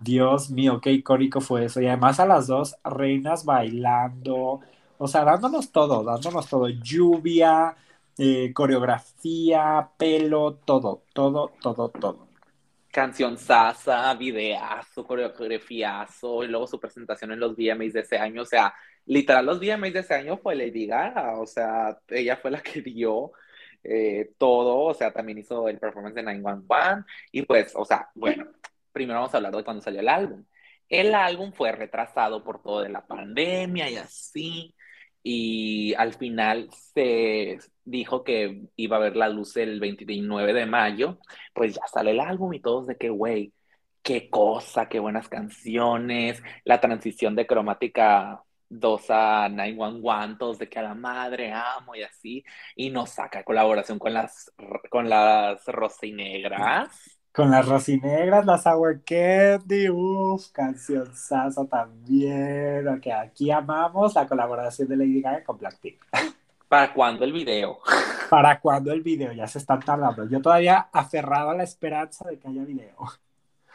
S2: Dios mío, qué icónico fue eso. Y además a las dos reinas bailando, o sea, dándonos todo, dándonos todo, lluvia, eh, coreografía, pelo, todo, todo, todo, todo.
S1: Canción sasa, videazo, coreografiazo, y luego su presentación en los VMAs de ese año, o sea, literal los VMAs de ese año fue Lady Gaga, o sea, ella fue la que dio eh, todo, o sea, también hizo el performance de 911 y pues, o sea, bueno, primero vamos a hablar de cuando salió el álbum. El álbum fue retrasado por todo de la pandemia y así, y al final se dijo que iba a ver la luz el 29 de mayo, pues ya sale el álbum y todos de que, güey, qué cosa, qué buenas canciones, la transición de cromática dos a 911, todos de que a la madre amo y así, y nos saca colaboración con las, con las rosinegras.
S2: Con las rosinegras, las Sour Candy, uff, canción sasa también, que aquí amamos la colaboración de Lady Gaga con Blackpink.
S1: ¿Para cuándo el video?
S2: ¿Para cuándo el video? Ya se están tardando. Yo todavía aferrado a la esperanza de que haya video.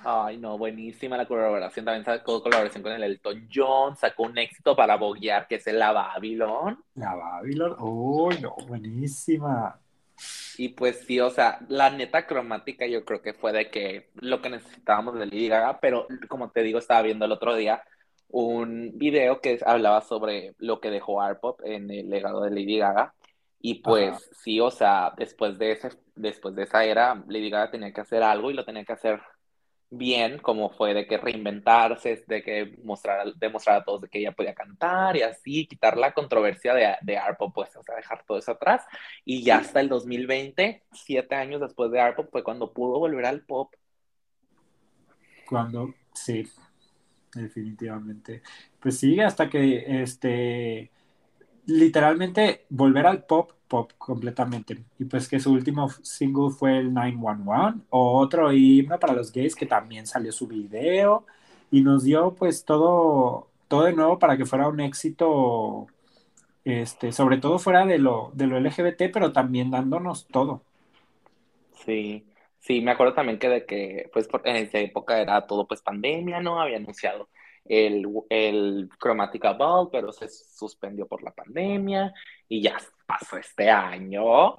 S1: Ay, no, buenísima la colaboración. También sacó colaboración con el Elton John. Sacó un éxito para boguear, que es el La Babylon.
S2: La Babylon, uy, no, buenísima.
S1: Y pues sí, o sea, la neta cromática yo creo que fue de que lo que necesitábamos de Lady Gaga, pero como te digo, estaba viendo el otro día un video que hablaba sobre lo que dejó Arpop en el legado de Lady Gaga. Y pues sí, o sea, después de, ese, después de esa era, Lady Gaga tenía que hacer algo y lo tenía que hacer bien, como fue de que reinventarse, de que mostrar, demostrar a todos de que ella podía cantar y así, quitar la controversia de, de Arpo, pues, o sea, dejar todo eso atrás. Y ya hasta el 2020, siete años después de Arpo, fue cuando pudo volver al pop.
S2: Cuando, sí, definitivamente. Pues sí, hasta que, este, literalmente volver al pop, pop completamente. Y pues que su último single fue el 911, o otro himno para los gays que también salió su video y nos dio pues todo, todo de nuevo para que fuera un éxito, este, sobre todo fuera de lo, de lo LGBT, pero también dándonos todo.
S1: Sí, sí, me acuerdo también que de que pues en esa época era todo pues pandemia, ¿no? Había anunciado el, el Chromatica Ball, pero se suspendió por la pandemia y ya pasó este año.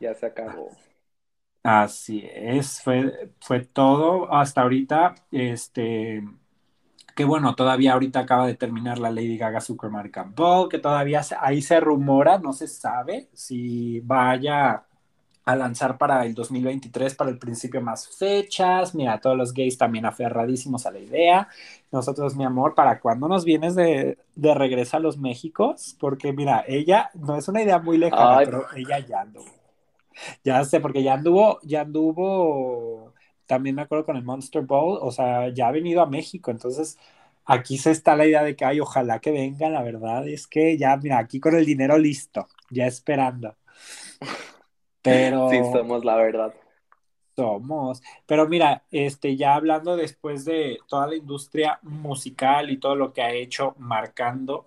S1: Ya se acabó.
S2: Así es, fue, fue todo hasta ahorita. Este, que bueno, todavía ahorita acaba de terminar la Lady Gaga Chromatica Ball, que todavía ahí se rumora, no se sabe si vaya a lanzar para el 2023, para el principio más fechas. Mira, todos los gays también aferradísimos a la idea. Nosotros, mi amor, ¿para cuándo nos vienes de, de regreso a los Méxicos? Porque mira, ella no es una idea muy lejana, pero ella ya anduvo. Ya sé, porque ya anduvo, ya anduvo, también me acuerdo con el Monster Bowl, o sea, ya ha venido a México, entonces aquí se está la idea de que, ay, ojalá que venga, la verdad es que ya, mira, aquí con el dinero listo, ya esperando. Pero.
S1: Sí, somos la verdad.
S2: Somos. Pero mira, este, ya hablando después de toda la industria musical y todo lo que ha hecho marcando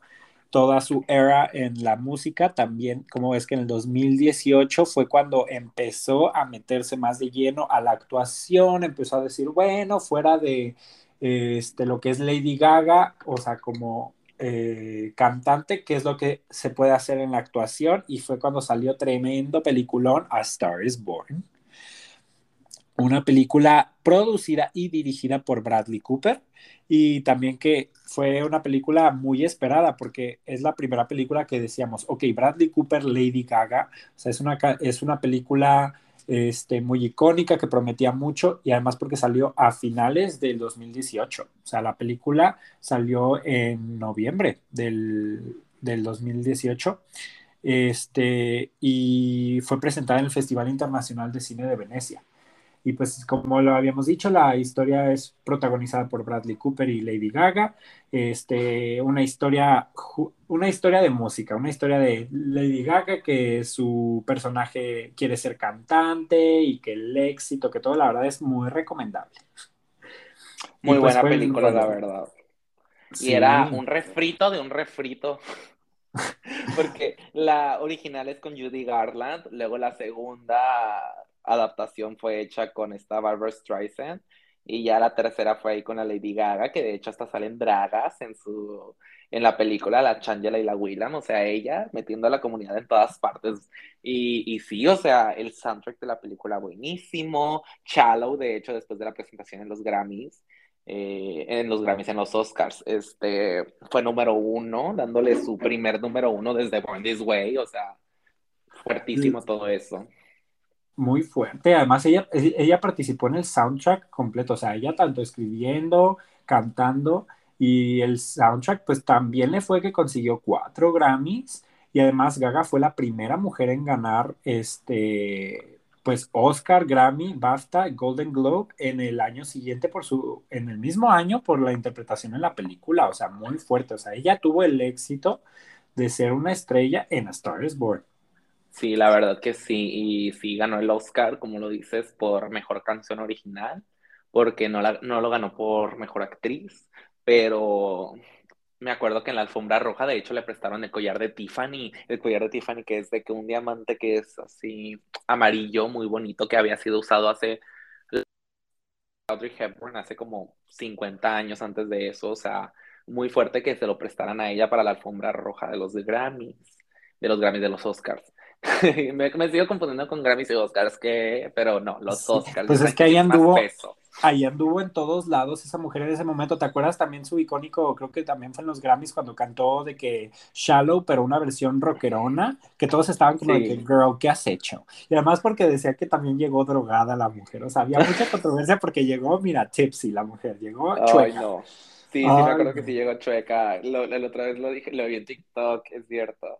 S2: toda su era en la música, también, como ves que en el 2018 fue cuando empezó a meterse más de lleno a la actuación, empezó a decir, bueno, fuera de este, lo que es Lady Gaga, o sea, como eh, cantante, qué es lo que se puede hacer en la actuación, y fue cuando salió tremendo peliculón A Star is Born. Una película producida y dirigida por Bradley Cooper, y también que fue una película muy esperada, porque es la primera película que decíamos, ok, Bradley Cooper, Lady Gaga, o sea, es una, es una película este, muy icónica, que prometía mucho y además porque salió a finales del 2018. O sea, la película salió en noviembre del, del 2018 este, y fue presentada en el Festival Internacional de Cine de Venecia. Y pues como lo habíamos dicho, la historia es protagonizada por Bradley Cooper y Lady Gaga. Este, una historia, una historia de música, una historia de Lady Gaga que su personaje quiere ser cantante y que el éxito, que todo la verdad es muy recomendable.
S1: Muy pues buena película, la verdad. Y era un refrito de un refrito. (laughs) Porque la original es con Judy Garland, luego la segunda adaptación fue hecha con esta Barbara Streisand y ya la tercera fue ahí con la Lady Gaga, que de hecho hasta salen dragas en su en la película, la Changela y la Willam, o sea, ella metiendo a la comunidad en todas partes. Y, y sí, o sea, el soundtrack de la película buenísimo, Shallow, de hecho, después de la presentación en los Grammys, eh, en los Grammys, en los Oscars, este, fue número uno, dándole su primer número uno desde Born This Way, o sea, fuertísimo todo eso
S2: muy fuerte. Además, ella, ella participó en el soundtrack completo, o sea, ella tanto escribiendo, cantando, y el soundtrack, pues también le fue que consiguió cuatro Grammys, y además Gaga fue la primera mujer en ganar este, pues Oscar, Grammy, BAFTA, Golden Globe en el año siguiente por su, en el mismo año por la interpretación en la película, o sea, muy fuerte, o sea, ella tuvo el éxito de ser una estrella en A Star is Born.
S1: Sí, la verdad que sí, y sí ganó el Oscar, como lo dices, por mejor canción original, porque no, no lo ganó por mejor actriz, pero me acuerdo que en la alfombra roja, de hecho, le prestaron el collar de Tiffany, el collar de Tiffany que es de que un diamante que es así amarillo, muy bonito, que había sido usado hace Audrey Hepburn hace como 50 años antes de eso, o sea, muy fuerte que se lo prestaran a ella para la alfombra roja de los Grammys, de los Grammys de los Oscars. (laughs) me, me, sigo confundiendo con Grammys y Oscars, que, pero no, los Oscars.
S2: Pues es que ahí anduvo, ahí anduvo en todos lados esa mujer en ese momento. ¿Te acuerdas también su icónico, creo que también fue en los Grammys cuando cantó de que Shallow, pero una versión rockerona, que todos estaban como de que, girl, ¿qué has hecho? Y además porque decía que también llegó drogada la mujer, o sea, había mucha (laughs) controversia porque llegó, mira, tipsy la mujer, llegó chueca.
S1: no. Sí, sí, me acuerdo que sí llegó chueca. la otra vez lo dije, lo vi en TikTok, es cierto.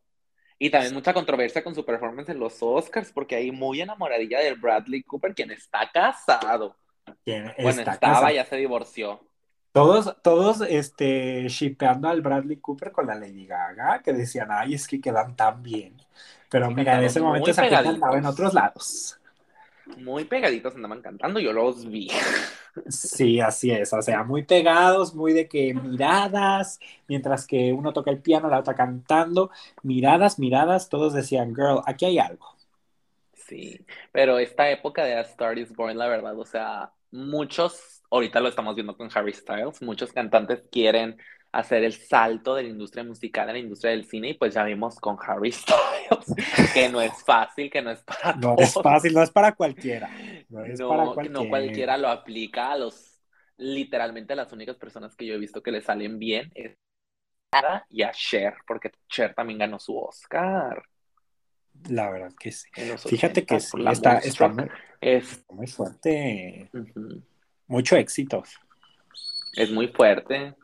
S1: Y también mucha controversia con su performance en los Oscars, porque ahí muy enamoradilla del Bradley Cooper, quien está casado. bueno, estaba, ya se divorció.
S2: Todos, todos, este, shipeando al Bradley Cooper con la Lady Gaga, que decían, ay, es que quedan tan bien. Pero mira, en ese momento esa gente andaba en otros lados.
S1: Muy pegaditos andaban cantando, yo los vi.
S2: Sí, así es, o sea, muy pegados, muy de que miradas, mientras que uno toca el piano, la otra cantando, miradas, miradas, todos decían, girl, aquí hay algo.
S1: Sí, pero esta época de A Star is Born, la verdad, o sea, muchos, ahorita lo estamos viendo con Harry Styles, muchos cantantes quieren hacer el salto de la industria musical a la industria del cine y pues ya vimos con Harry (laughs) Styles que no es fácil, que no es para
S2: No es fácil, no es para cualquiera. No, es para cualquiera.
S1: no cualquiera lo aplica a los, literalmente las únicas personas que yo he visto que le salen bien es y a Cher, porque Cher también ganó su Oscar.
S2: La verdad que sí. Fíjate que sí, está, está, muy, es, muy fuerte. Mucho éxito.
S1: Es muy fuerte.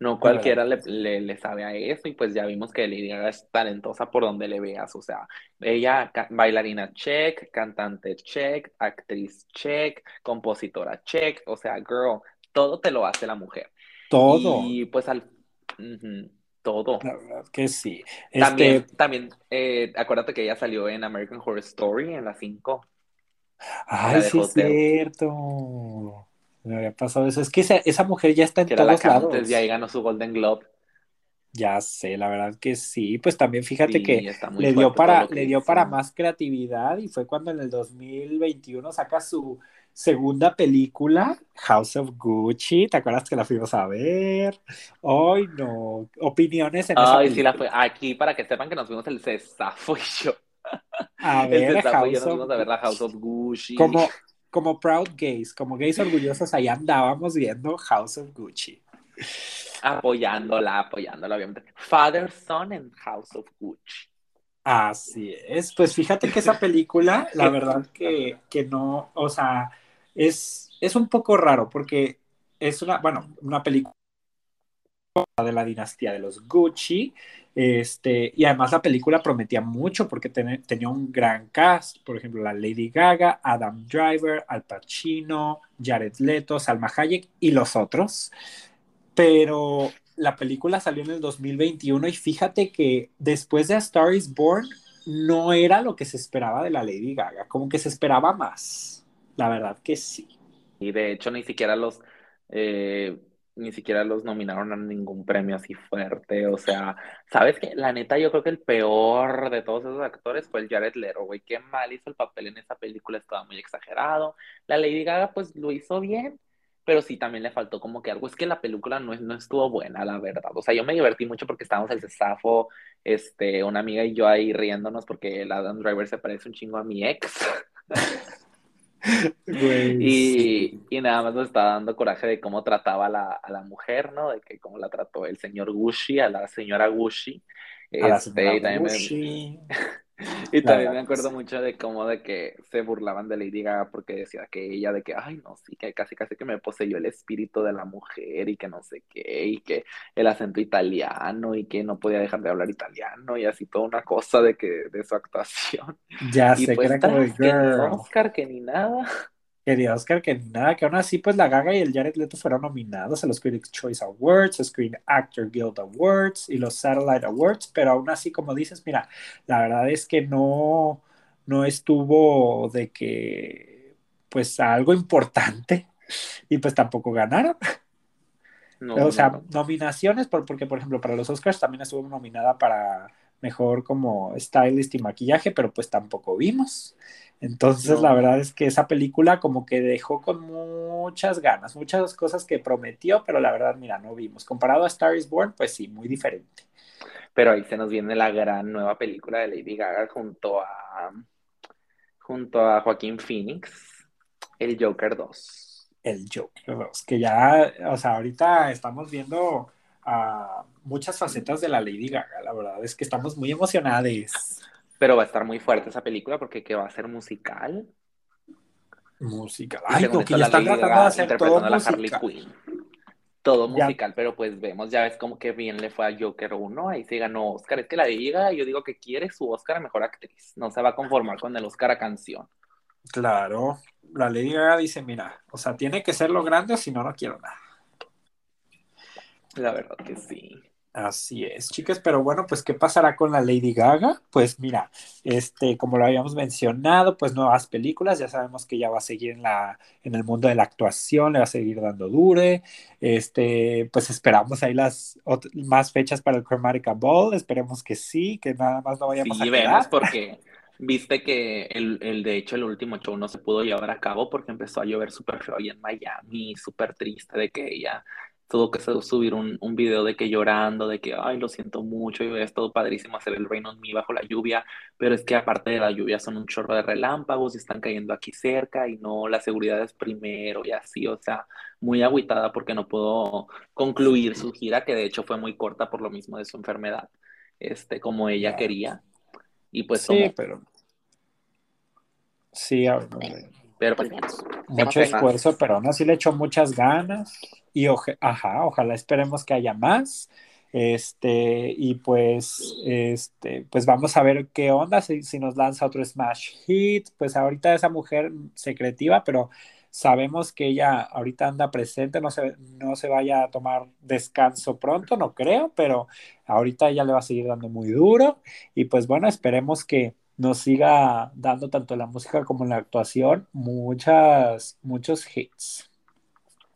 S1: No cualquiera le, le, sabe a eso y pues ya vimos que Lady Gaga es talentosa por donde le veas, o sea, ella bailarina check, cantante check, actriz check, compositora check, o sea, girl, todo te lo hace la mujer.
S2: Todo.
S1: Y pues al... todo.
S2: La verdad que sí.
S1: También, este también eh, acuérdate que ella salió en American Horror Story en la 5.
S2: Ay, sí es cierto. Me había pasado eso. Es que esa, mujer ya está en todos lados.
S1: Y ahí ganó su Golden Globe.
S2: Ya sé, la verdad que sí. Pues también fíjate que le dio, para, le dio para más creatividad y fue cuando en el 2021 saca su segunda película, House of Gucci. ¿Te acuerdas que la fuimos a ver? Ay, no. Opiniones
S1: en Ay, sí, la fue. Aquí, para que sepan que nos fuimos el César, fui yo.
S2: A ver, el
S1: House yo nos fuimos a ver la House of Gucci.
S2: Como, como proud gays, como gays orgullosos, ahí andábamos viendo House of Gucci.
S1: Apoyándola, apoyándola, obviamente. Father Son en House of Gucci.
S2: Así es, pues fíjate que esa película, la (laughs) verdad que, que no, o sea, es, es un poco raro porque es una, bueno, una película de la dinastía de los Gucci, este, y además la película prometía mucho porque ten, tenía un gran cast, por ejemplo, la Lady Gaga, Adam Driver, Al Pacino, Jared Leto, Salma Hayek y los otros. Pero la película salió en el 2021 y fíjate que después de A Star is Born no era lo que se esperaba de la Lady Gaga, como que se esperaba más. La verdad que sí.
S1: Y de hecho ni siquiera los eh, ni siquiera los nominaron a ningún premio así fuerte. O sea, ¿sabes qué? La neta, yo creo que el peor de todos esos actores fue el Jared Leto, güey. Qué mal hizo el papel en esa película, estaba muy exagerado. La Lady Gaga, pues lo hizo bien, pero sí también le faltó como que algo. Es que la película no, no estuvo buena, la verdad. O sea, yo me divertí mucho porque estábamos el Cesafo, este, una amiga y yo ahí riéndonos porque el Adam Driver se parece un chingo a mi ex. (laughs) (laughs) y, y, nada más nos estaba dando coraje de cómo trataba a la, a la, mujer, ¿no? De que cómo la trató el señor Gucci, a la señora Gucci.
S2: Este, y también.
S1: Me, (laughs) y también me acuerdo mucho de cómo de que se burlaban de Lady Gaga porque decía que ella de que, ay, no, sí, que casi casi que me poseyó el espíritu de la mujer y que no sé qué, y que el acento italiano y que no podía dejar de hablar italiano y así toda una cosa de que de su actuación.
S2: Ya sé
S1: pues,
S2: que era como
S1: que Oscar, que ni nada.
S2: Quería Oscar que nada, que aún así pues la Gaga y el Jared Leto fueron nominados a los Critics Choice Awards, Screen Actor Guild Awards y los Satellite Awards, pero aún así como dices, mira, la verdad es que no, no estuvo de que pues algo importante y pues tampoco ganaron. No, o sea, no, nominaciones, por, porque por ejemplo para los Oscars también estuvo nominada para mejor como stylist y maquillaje, pero pues tampoco vimos. Entonces, no. la verdad es que esa película como que dejó con muchas ganas, muchas cosas que prometió, pero la verdad, mira, no vimos. Comparado a Star is Born, pues sí, muy diferente.
S1: Pero ahí se nos viene la gran nueva película de Lady Gaga junto a junto a Joaquín Phoenix, El Joker 2.
S2: El Joker 2, que ya, o sea, ahorita estamos viendo uh, muchas facetas de la Lady Gaga, la verdad es que estamos muy emocionados.
S1: Pero va a estar muy fuerte esa película porque que va a ser musical.
S2: Musical. Ay, no, que ya están tratando de hacer todo
S1: a la Harley Quinn. Todo musical, ya. pero pues vemos, ya ves como que bien le fue a Joker 1, ahí se ganó Oscar. Es que la diga, yo digo que quiere su Oscar a Mejor Actriz. No se va a conformar con el Oscar a Canción.
S2: Claro, la Lady Gaga dice, mira, o sea, tiene que ser lo grande o si no, no quiero nada.
S1: La verdad que sí.
S2: Así es, chicas, pero bueno, pues ¿qué pasará con la Lady Gaga? Pues mira, este, como lo habíamos mencionado, pues nuevas películas, ya sabemos que ya va a seguir en la, en el mundo de la actuación, le va a seguir dando dure, este, pues esperamos ahí las más fechas para el Chromatica Ball, esperemos que sí, que nada más no vayamos
S1: sí,
S2: a
S1: vemos porque viste que el, el, de hecho el último show no se pudo llevar a cabo porque empezó a llover súper feo ahí en Miami, súper triste de que ella tuvo que subir un, un, video de que llorando, de que, ay, lo siento mucho, y es todo padrísimo hacer el Rain on Me bajo la lluvia, pero es que aparte de la lluvia son un chorro de relámpagos y están cayendo aquí cerca y no, la seguridad es primero y así, o sea, muy agüitada porque no pudo concluir su gira, que de hecho fue muy corta por lo mismo de su enfermedad, este, como ella quería. Y pues...
S2: Sí,
S1: como...
S2: pero... Sí, a ver,
S1: pero pues
S2: mucho esfuerzo, pero aún así le echó muchas ganas y oje, ajá, ojalá esperemos que haya más. Este, y pues, este, pues vamos a ver qué onda, si, si, nos lanza otro Smash Hit, pues ahorita esa mujer secretiva, pero sabemos que ella ahorita anda presente, no se, no se vaya a tomar descanso pronto, no creo, pero ahorita ella le va a seguir dando muy duro, y pues bueno, esperemos que nos siga dando tanto la música como la actuación muchas, muchos hits.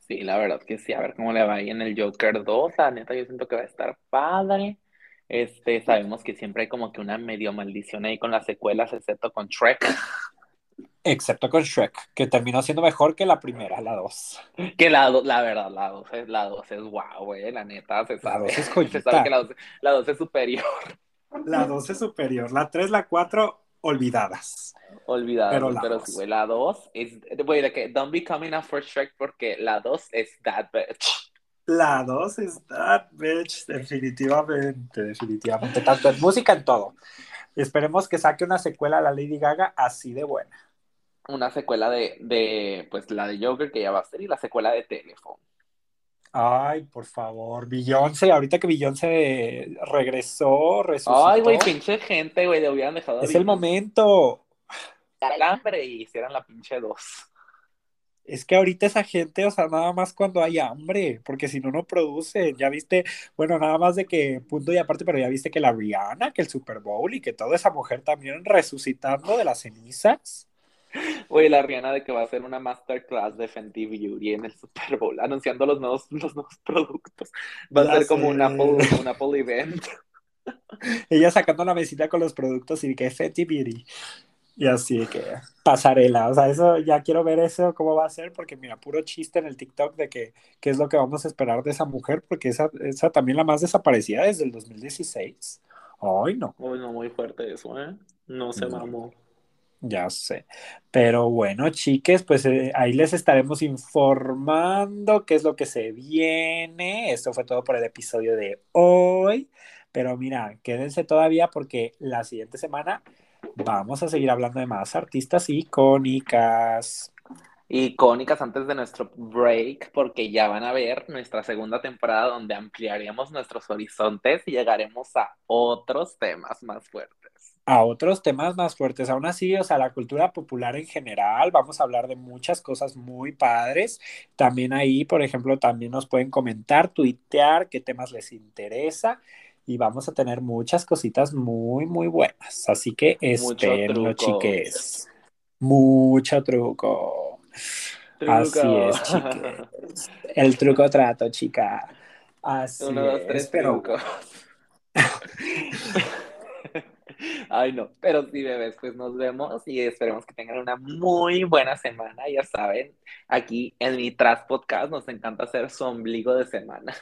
S1: Sí, la verdad que sí, a ver cómo le va ahí en el Joker 2, la neta yo siento que va a estar padre. Este, sabemos que siempre hay como que una medio maldición ahí con las secuelas, excepto con Shrek.
S2: Excepto con Shrek, que terminó siendo mejor que la primera, la 2.
S1: Que la, la verdad, la 2 es, la 2 es wow, güey, la neta, se sabe.
S2: La 2 es, (laughs)
S1: se sabe que la 2, la 2 es superior.
S2: La 2 es superior, la 3, la 4, olvidadas.
S1: Olvidadas,
S2: pero la
S1: pero sí, la 2 es, de que don't be coming up for Shrek porque la 2 es that bitch.
S2: La 2 es that bitch, definitivamente, definitivamente, tanto en música, en todo. Esperemos que saque una secuela a la Lady Gaga así de buena.
S1: Una secuela de, de, pues la de Joker que ya va a ser y la secuela de Telephone.
S2: Ay, por favor, Beyoncé, ahorita que Beyoncé regresó, resucitó.
S1: Ay, güey, pinche gente, güey, le hubieran dejado.
S2: Es el momento.
S1: Hambre y hicieran la pinche dos.
S2: Es que ahorita esa gente, o sea, nada más cuando hay hambre, porque si no, no produce. Ya viste, bueno, nada más de que punto y aparte, pero ya viste que la Rihanna, que el Super Bowl y que toda esa mujer también resucitando de las cenizas.
S1: Oye, la Rihanna de que va a hacer una masterclass de Fenty Beauty en el Super Bowl, anunciando los nuevos, los nuevos productos. Va a ser como un Apple, un Apple event.
S2: Ella sacando la mesita con los productos y que Fenty Beauty. Y así que pasarela, o sea, eso ya quiero ver eso, cómo va a ser, porque mira, puro chiste en el TikTok de que qué es lo que vamos a esperar de esa mujer, porque esa, esa también la más desaparecida desde el 2016. Ay, no.
S1: Uy, no, muy fuerte eso, ¿eh? No se
S2: No.
S1: mamó.
S2: Ya sé. Pero bueno, chiques, pues eh, ahí les estaremos informando qué es lo que se viene. Esto fue todo por el episodio de hoy. Pero mira, quédense todavía porque la siguiente semana vamos a seguir hablando de más artistas icónicas.
S1: Icónicas antes de nuestro break, porque ya van a ver nuestra segunda temporada donde ampliaremos nuestros horizontes y llegaremos a otros temas más fuertes.
S2: A otros temas más fuertes. Aún así, o sea, la cultura popular en general, vamos a hablar de muchas cosas muy padres. También ahí, por ejemplo, también nos pueden comentar, tuitear qué temas les interesa y vamos a tener muchas cositas muy, muy buenas. Así que espérenlo, chiques. Mucho truco. Así
S1: Truco.
S2: es, chiques. El truco trato, chica. Así
S1: Uno, dos,
S2: es,
S1: tres,
S2: pero
S1: truco. (laughs) Ay, no, pero sí, bebés, pues nos vemos y esperemos que tengan una muy buena semana. Ya saben, aquí en mi Tras Podcast nos encanta hacer su ombligo de semana.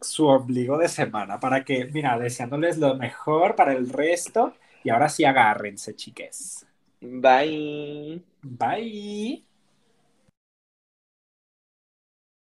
S2: su ombligo de semana para que, mira, deseándoles lo mejor para el resto y ahora sí agárrense, chiques.
S1: Bye.
S2: Bye.